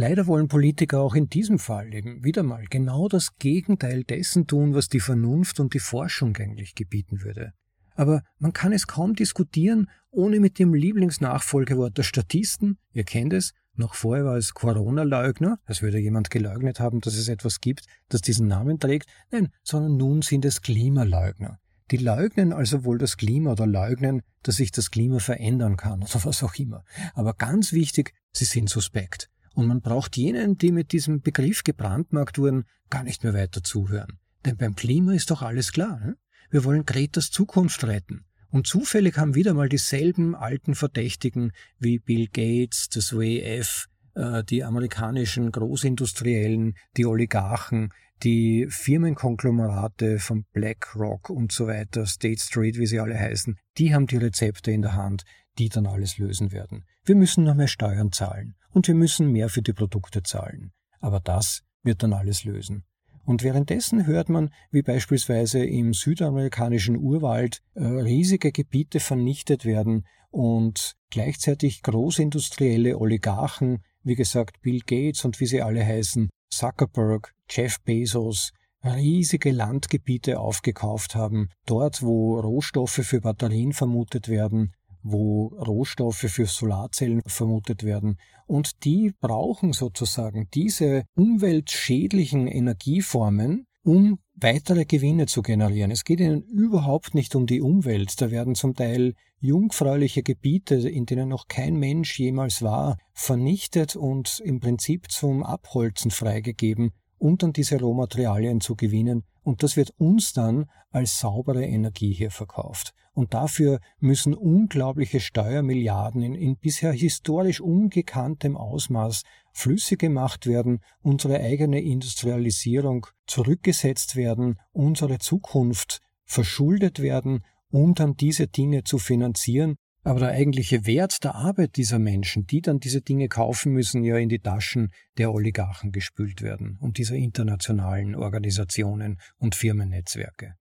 [SPEAKER 1] Leider wollen Politiker auch in diesem Fall eben wieder mal genau das Gegenteil dessen tun, was die Vernunft und die Forschung eigentlich gebieten würde. Aber man kann es kaum diskutieren, ohne mit dem Lieblingsnachfolgewort der Statisten, ihr kennt es, noch vorher war es Corona-Leugner, als würde jemand geleugnet haben, dass es etwas gibt, das diesen Namen trägt, nein, sondern nun sind es Klimaleugner. Die leugnen also wohl das Klima oder leugnen, dass sich das Klima verändern kann oder was auch immer. Aber ganz wichtig, sie sind suspekt. Und man braucht jenen, die mit diesem Begriff gebrandmarkt wurden, gar nicht mehr weiter zuhören. Denn beim Klima ist doch alles klar. Ne? Wir wollen Gretas Zukunft retten. Und zufällig haben wieder mal dieselben alten Verdächtigen wie Bill Gates, das WEF, äh, die amerikanischen Großindustriellen, die Oligarchen, die Firmenkonglomerate von BlackRock und so weiter, State Street, wie sie alle heißen, die haben die Rezepte in der Hand, die dann alles lösen werden. Wir müssen noch mehr Steuern zahlen und wir müssen mehr für die Produkte zahlen. Aber das wird dann alles lösen. Und währenddessen hört man, wie beispielsweise im südamerikanischen Urwald äh, riesige Gebiete vernichtet werden und gleichzeitig großindustrielle Oligarchen, wie gesagt Bill Gates und wie sie alle heißen, Zuckerberg, Jeff Bezos, riesige Landgebiete aufgekauft haben, dort wo Rohstoffe für Batterien vermutet werden, wo Rohstoffe für Solarzellen vermutet werden. Und die brauchen sozusagen diese umweltschädlichen Energieformen, um weitere Gewinne zu generieren. Es geht ihnen überhaupt nicht um die Umwelt. Da werden zum Teil jungfräuliche Gebiete, in denen noch kein Mensch jemals war, vernichtet und im Prinzip zum Abholzen freigegeben, um dann diese Rohmaterialien zu gewinnen. Und das wird uns dann als saubere Energie hier verkauft. Und dafür müssen unglaubliche Steuermilliarden in, in bisher historisch ungekanntem Ausmaß flüssig gemacht werden, unsere eigene Industrialisierung zurückgesetzt werden, unsere Zukunft verschuldet werden, um dann diese Dinge zu finanzieren, aber der eigentliche Wert der Arbeit dieser Menschen, die dann diese Dinge kaufen müssen, ja in die Taschen der Oligarchen gespült werden und dieser internationalen Organisationen und Firmennetzwerke.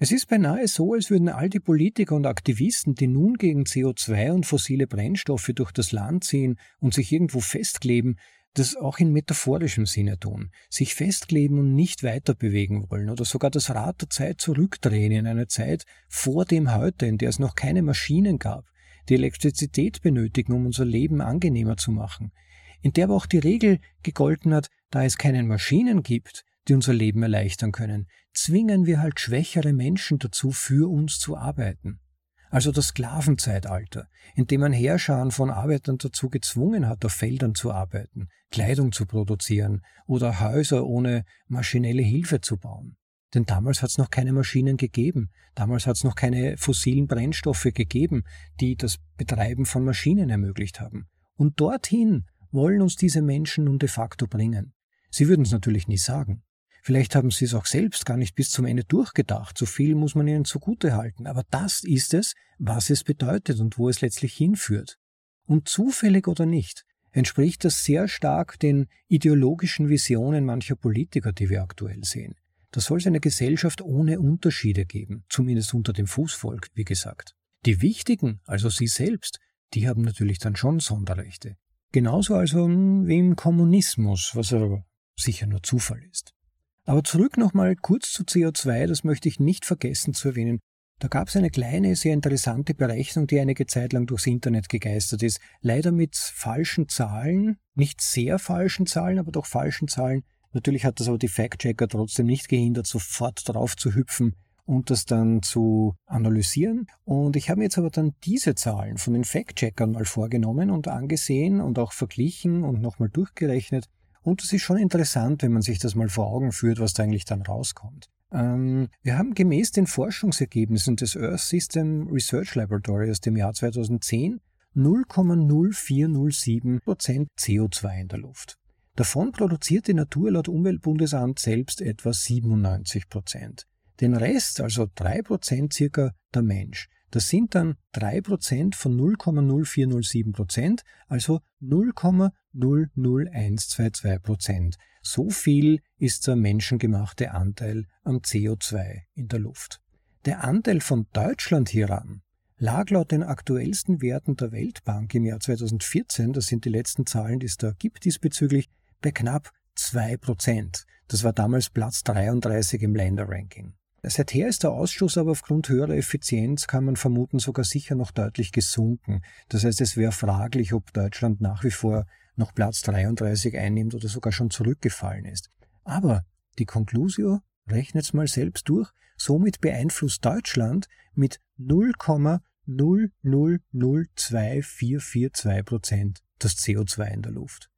[SPEAKER 1] Es ist beinahe so, als würden all die Politiker und Aktivisten, die nun gegen CO2 und fossile Brennstoffe durch das Land ziehen und sich irgendwo festkleben, das auch in metaphorischem Sinne tun, sich festkleben und nicht weiter bewegen wollen oder sogar das Rad der Zeit zurückdrehen in eine Zeit vor dem Heute, in der es noch keine Maschinen gab, die Elektrizität benötigen, um unser Leben angenehmer zu machen, in der aber auch die Regel gegolten hat, da es keine Maschinen gibt, die unser Leben erleichtern können, zwingen wir halt schwächere Menschen dazu, für uns zu arbeiten. Also das Sklavenzeitalter, in dem man Herrscher von Arbeitern dazu gezwungen hat, auf Feldern zu arbeiten, Kleidung zu produzieren oder Häuser ohne maschinelle Hilfe zu bauen. Denn damals hat es noch keine Maschinen gegeben, damals hat es noch keine fossilen Brennstoffe gegeben, die das Betreiben von Maschinen ermöglicht haben. Und dorthin wollen uns diese Menschen nun de facto bringen. Sie würden es natürlich nie sagen. Vielleicht haben sie es auch selbst gar nicht bis zum Ende durchgedacht. So viel muss man ihnen zugute halten. Aber das ist es, was es bedeutet und wo es letztlich hinführt. Und zufällig oder nicht, entspricht das sehr stark den ideologischen Visionen mancher Politiker, die wir aktuell sehen. Da soll es eine Gesellschaft ohne Unterschiede geben, zumindest unter dem Fußvolk, wie gesagt. Die Wichtigen, also Sie selbst, die haben natürlich dann schon Sonderrechte. Genauso also wie im Kommunismus, was aber sicher nur Zufall ist. Aber zurück nochmal kurz zu CO2, das möchte ich nicht vergessen zu erwähnen. Da gab es eine kleine, sehr interessante Berechnung, die einige Zeit lang durchs Internet gegeistert ist. Leider mit falschen Zahlen, nicht sehr falschen Zahlen, aber doch falschen Zahlen. Natürlich hat das aber die Fact-Checker trotzdem nicht gehindert, sofort drauf zu hüpfen und das dann zu analysieren. Und ich habe mir jetzt aber dann diese Zahlen von den Fact-Checkern mal vorgenommen und angesehen und auch verglichen und nochmal durchgerechnet. Und es ist schon interessant, wenn man sich das mal vor Augen führt, was da eigentlich dann rauskommt. Ähm, wir haben gemäß den Forschungsergebnissen des Earth System Research Laboratory aus dem Jahr 2010 0,0407 Prozent CO2 in der Luft. Davon produziert die Natur laut Umweltbundesamt selbst etwa 97 Prozent. Den Rest, also 3% circa der Mensch. Das sind dann 3% von 0,0407%, also 0,00122%. So viel ist der menschengemachte Anteil am CO2 in der Luft. Der Anteil von Deutschland hieran lag laut den aktuellsten Werten der Weltbank im Jahr 2014, das sind die letzten Zahlen, die es da gibt diesbezüglich, bei knapp 2%. Das war damals Platz 33 im Länderranking. Seither ist der Ausstoß aber aufgrund höherer Effizienz, kann man vermuten, sogar sicher noch deutlich gesunken. Das heißt, es wäre fraglich, ob Deutschland nach wie vor noch Platz 33 einnimmt oder sogar schon zurückgefallen ist. Aber die Conclusio rechnet's mal selbst durch, somit beeinflusst Deutschland mit 0,0002442 Prozent das CO2 in der Luft.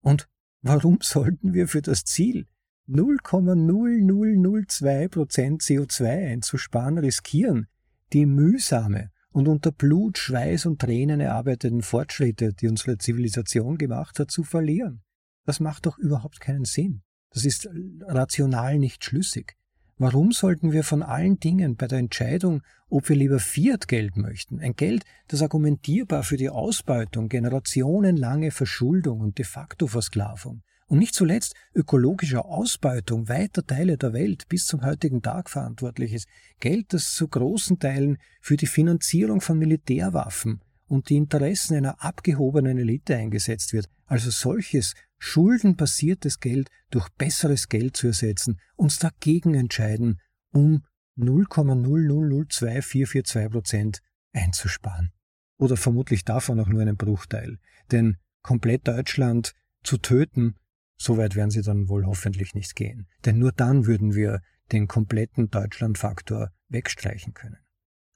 [SPEAKER 1] Und warum sollten wir für das Ziel 0,0002% CO2 einzusparen, riskieren, die mühsame und unter Blut, Schweiß und Tränen erarbeiteten Fortschritte, die unsere Zivilisation gemacht hat, zu verlieren. Das macht doch überhaupt keinen Sinn. Das ist rational nicht schlüssig. Warum sollten wir von allen Dingen bei der Entscheidung, ob wir lieber Fiat-Geld möchten, ein Geld, das argumentierbar für die Ausbeutung, generationenlange Verschuldung und de facto Versklavung und nicht zuletzt ökologischer Ausbeutung weiter Teile der Welt bis zum heutigen Tag verantwortlich ist, Geld, das zu großen Teilen für die Finanzierung von Militärwaffen und die Interessen einer abgehobenen Elite eingesetzt wird, also solches schuldenbasiertes Geld durch besseres Geld zu ersetzen, uns dagegen entscheiden, um 0,0002442 Prozent einzusparen. Oder vermutlich davon auch nur einen Bruchteil. Denn komplett Deutschland zu töten so weit werden sie dann wohl hoffentlich nicht gehen. Denn nur dann würden wir den kompletten Deutschlandfaktor wegstreichen können.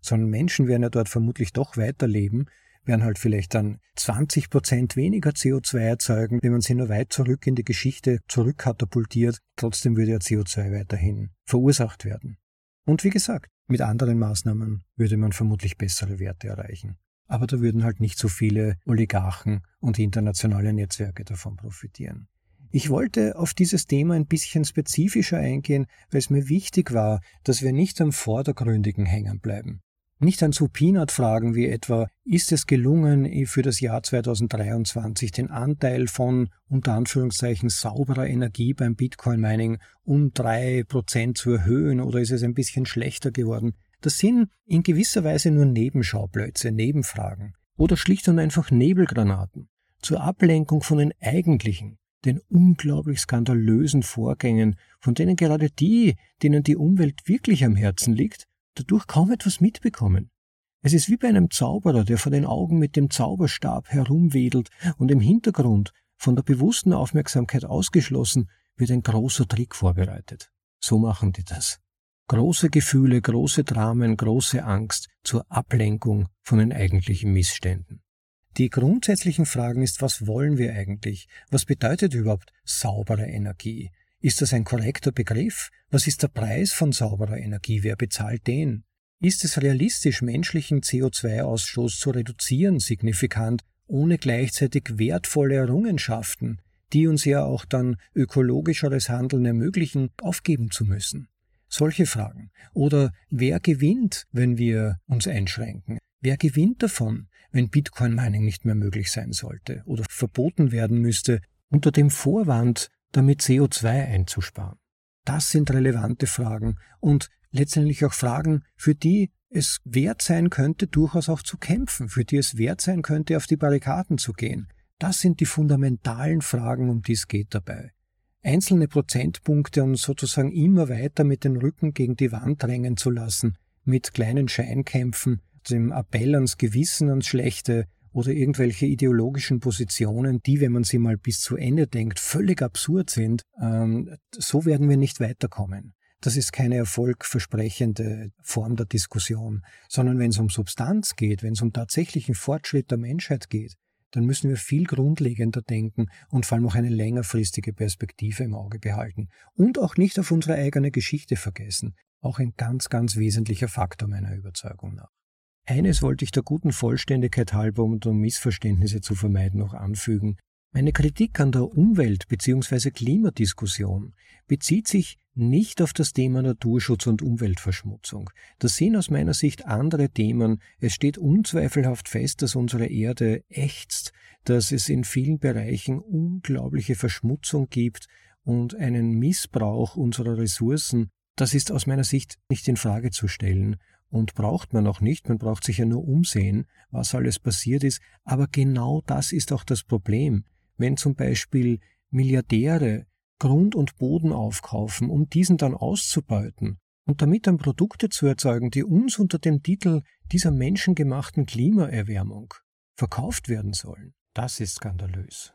[SPEAKER 1] Sondern Menschen werden ja dort vermutlich doch weiterleben, werden halt vielleicht dann 20 Prozent weniger CO2 erzeugen, wenn man sie nur weit zurück in die Geschichte zurückkatapultiert. Trotzdem würde ja CO2 weiterhin verursacht werden. Und wie gesagt, mit anderen Maßnahmen würde man vermutlich bessere Werte erreichen. Aber da würden halt nicht so viele Oligarchen und internationale Netzwerke davon profitieren. Ich wollte auf dieses Thema ein bisschen spezifischer eingehen, weil es mir wichtig war, dass wir nicht am Vordergründigen hängen bleiben. Nicht an so Peanut-Fragen wie etwa, ist es gelungen, für das Jahr 2023 den Anteil von unter Anführungszeichen sauberer Energie beim Bitcoin-Mining um drei Prozent zu erhöhen oder ist es ein bisschen schlechter geworden? Das sind in gewisser Weise nur Nebenschauplätze, Nebenfragen oder schlicht und einfach Nebelgranaten zur Ablenkung von den eigentlichen, den unglaublich skandalösen Vorgängen, von denen gerade die, denen die Umwelt wirklich am Herzen liegt, dadurch kaum etwas mitbekommen. Es ist wie bei einem Zauberer, der vor den Augen mit dem Zauberstab herumwedelt und im Hintergrund, von der bewussten Aufmerksamkeit ausgeschlossen, wird ein großer Trick vorbereitet. So machen die das. Große Gefühle, große Dramen, große Angst zur Ablenkung von den eigentlichen Missständen. Die grundsätzlichen Fragen ist, was wollen wir eigentlich? Was bedeutet überhaupt saubere Energie? Ist das ein korrekter Begriff? Was ist der Preis von sauberer Energie? Wer bezahlt den? Ist es realistisch, menschlichen CO2-Ausstoß zu reduzieren, signifikant, ohne gleichzeitig wertvolle Errungenschaften, die uns ja auch dann ökologischeres Handeln ermöglichen, aufgeben zu müssen? Solche Fragen. Oder wer gewinnt, wenn wir uns einschränken? Wer gewinnt davon, wenn Bitcoin Mining nicht mehr möglich sein sollte oder verboten werden müsste, unter dem Vorwand, damit CO2 einzusparen? Das sind relevante Fragen und letztendlich auch Fragen, für die es wert sein könnte, durchaus auch zu kämpfen, für die es wert sein könnte, auf die Barrikaden zu gehen. Das sind die fundamentalen Fragen, um die es geht dabei. Einzelne Prozentpunkte und sozusagen immer weiter mit den Rücken gegen die Wand drängen zu lassen, mit kleinen Scheinkämpfen, dem Appell ans Gewissen, ans Schlechte oder irgendwelche ideologischen Positionen, die, wenn man sie mal bis zu Ende denkt, völlig absurd sind, ähm, so werden wir nicht weiterkommen. Das ist keine erfolgversprechende Form der Diskussion, sondern wenn es um Substanz geht, wenn es um tatsächlichen Fortschritt der Menschheit geht, dann müssen wir viel grundlegender denken und vor allem auch eine längerfristige Perspektive im Auge behalten und auch nicht auf unsere eigene Geschichte vergessen. Auch ein ganz, ganz wesentlicher Faktor meiner Überzeugung nach. Eines wollte ich der guten Vollständigkeit halber, und um Missverständnisse zu vermeiden, noch anfügen. Meine Kritik an der Umwelt- bzw. Klimadiskussion bezieht sich nicht auf das Thema Naturschutz und Umweltverschmutzung. Das sind aus meiner Sicht andere Themen. Es steht unzweifelhaft fest, dass unsere Erde ächzt, dass es in vielen Bereichen unglaubliche Verschmutzung gibt und einen Missbrauch unserer Ressourcen. Das ist aus meiner Sicht nicht in Frage zu stellen und braucht man auch nicht, man braucht sich ja nur umsehen, was alles passiert ist, aber genau das ist auch das Problem. Wenn zum Beispiel Milliardäre Grund und Boden aufkaufen, um diesen dann auszubeuten und damit dann Produkte zu erzeugen, die uns unter dem Titel dieser menschengemachten Klimaerwärmung verkauft werden sollen, das ist skandalös.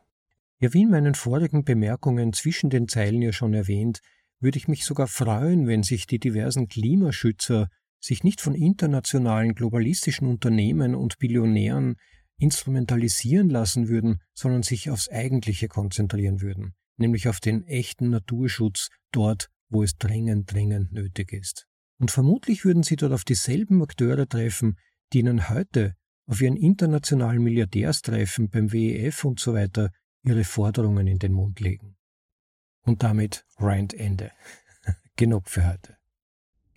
[SPEAKER 1] Ja, wie in meinen vorigen Bemerkungen zwischen den Zeilen ja schon erwähnt, würde ich mich sogar freuen, wenn sich die diversen Klimaschützer sich nicht von internationalen globalistischen Unternehmen und Billionären instrumentalisieren lassen würden, sondern sich aufs Eigentliche konzentrieren würden, nämlich auf den echten Naturschutz dort, wo es dringend, dringend nötig ist. Und vermutlich würden sie dort auf dieselben Akteure treffen, die ihnen heute auf ihren internationalen Milliardärstreffen beim WEF und so weiter ihre Forderungen in den Mund legen. Und damit Rand Ende. Genug für heute.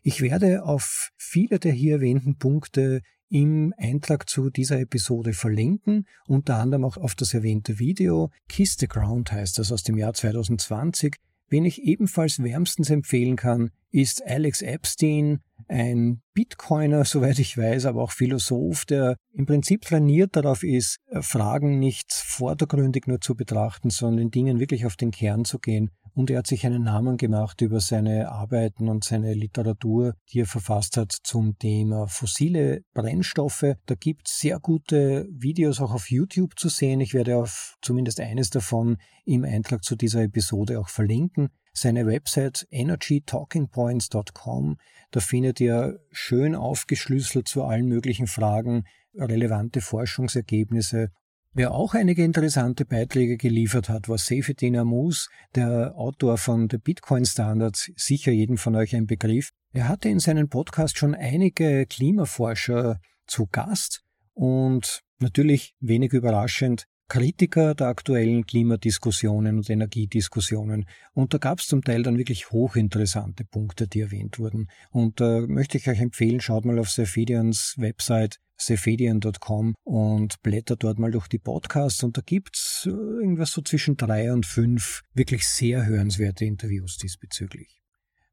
[SPEAKER 1] Ich werde auf viele der hier erwähnten Punkte im Eintrag zu dieser Episode verlinken, unter anderem auch auf das erwähnte Video. Kiss the Ground heißt das aus dem Jahr 2020. Wen ich ebenfalls wärmstens empfehlen kann, ist Alex Epstein, ein Bitcoiner, soweit ich weiß, aber auch Philosoph, der im Prinzip trainiert darauf ist, Fragen nicht vordergründig nur zu betrachten, sondern in Dingen wirklich auf den Kern zu gehen und er hat sich einen Namen gemacht über seine Arbeiten und seine Literatur, die er verfasst hat zum Thema fossile Brennstoffe. Da gibt es sehr gute Videos auch auf YouTube zu sehen. Ich werde auf zumindest eines davon im Eintrag zu dieser Episode auch verlinken. Seine Website energytalkingpoints.com, da findet ihr schön aufgeschlüsselt zu allen möglichen Fragen relevante Forschungsergebnisse Wer auch einige interessante Beiträge geliefert hat, war Seyfedin Amus, der Autor von The Bitcoin Standards, sicher jedem von euch ein Begriff. Er hatte in seinem Podcast schon einige Klimaforscher zu Gast und natürlich wenig überraschend Kritiker der aktuellen Klimadiskussionen und Energiediskussionen. Und da gab es zum Teil dann wirklich hochinteressante Punkte, die erwähnt wurden. Und da äh, möchte ich euch empfehlen, schaut mal auf Sefedians Website cephedian.com und blättert dort mal durch die Podcasts und da gibt's äh, irgendwas so zwischen drei und fünf wirklich sehr hörenswerte Interviews diesbezüglich.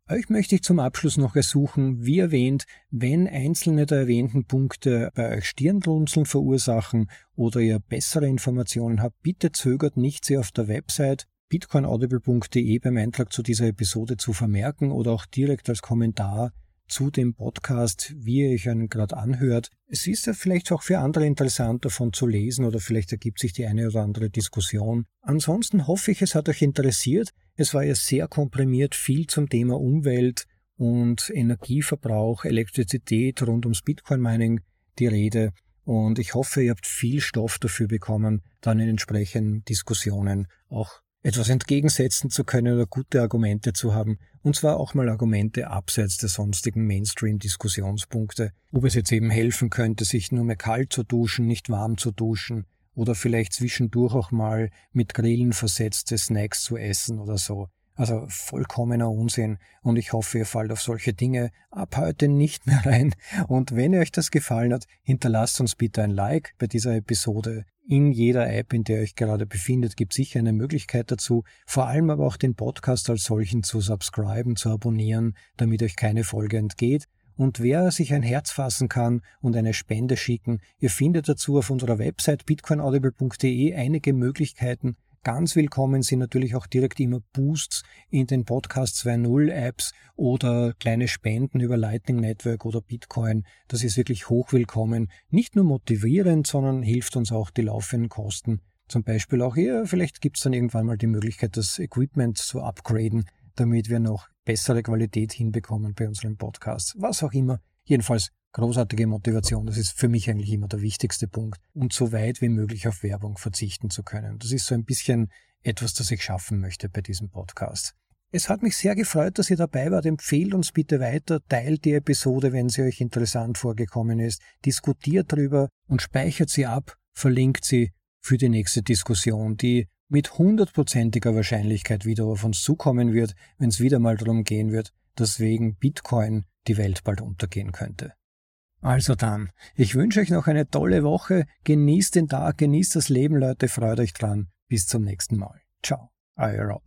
[SPEAKER 1] Euch möchte ich zum Abschluss noch ersuchen, wie erwähnt, wenn einzelne der erwähnten Punkte bei euch Stirnrunzeln verursachen oder ihr bessere Informationen habt, bitte zögert nicht, sie auf der Website bitcoinaudible.de beim Eintrag zu dieser Episode zu vermerken oder auch direkt als Kommentar zu dem Podcast, wie ihr euch einen gerade anhört. Es ist ja vielleicht auch für andere interessant, davon zu lesen oder vielleicht ergibt sich die eine oder andere Diskussion. Ansonsten hoffe ich, es hat euch interessiert. Es war ja sehr komprimiert viel zum Thema Umwelt und Energieverbrauch, Elektrizität rund ums Bitcoin-Mining die Rede. Und ich hoffe, ihr habt viel Stoff dafür bekommen, dann in entsprechenden Diskussionen auch etwas entgegensetzen zu können oder gute Argumente zu haben. Und zwar auch mal Argumente abseits der sonstigen Mainstream-Diskussionspunkte. Ob es jetzt eben helfen könnte, sich nur mehr kalt zu duschen, nicht warm zu duschen oder vielleicht zwischendurch auch mal mit Grillen versetzte Snacks zu essen oder so. Also vollkommener Unsinn und ich hoffe, ihr fallt auf solche Dinge ab heute nicht mehr rein. Und wenn euch das gefallen hat, hinterlasst uns bitte ein Like bei dieser Episode. In jeder App, in der ihr euch gerade befindet, gibt sicher eine Möglichkeit dazu, vor allem aber auch den Podcast als solchen zu subscriben, zu abonnieren, damit euch keine Folge entgeht. Und wer sich ein Herz fassen kann und eine Spende schicken, ihr findet dazu auf unserer Website bitcoinaudible.de einige Möglichkeiten, Ganz willkommen sind natürlich auch direkt immer Boosts in den Podcast 2.0 Apps oder kleine Spenden über Lightning Network oder Bitcoin. Das ist wirklich hochwillkommen. Nicht nur motivierend, sondern hilft uns auch die laufenden Kosten. Zum Beispiel auch hier, vielleicht gibt es dann irgendwann mal die Möglichkeit, das Equipment zu upgraden, damit wir noch bessere Qualität hinbekommen bei unseren Podcasts. Was auch immer. Jedenfalls großartige Motivation. Das ist für mich eigentlich immer der wichtigste Punkt. Und so weit wie möglich auf Werbung verzichten zu können. Das ist so ein bisschen etwas, das ich schaffen möchte bei diesem Podcast. Es hat mich sehr gefreut, dass ihr dabei wart. Empfehlt uns bitte weiter, teilt die Episode, wenn sie euch interessant vorgekommen ist, diskutiert drüber und speichert sie ab, verlinkt sie für die nächste Diskussion, die mit hundertprozentiger Wahrscheinlichkeit wieder auf uns zukommen wird, wenn es wieder mal darum gehen wird, dass wegen Bitcoin die Welt bald untergehen könnte. Also dann, ich wünsche euch noch eine tolle Woche, genießt den Tag, genießt das Leben, Leute, freut euch dran. Bis zum nächsten Mal. Ciao, euer Rob.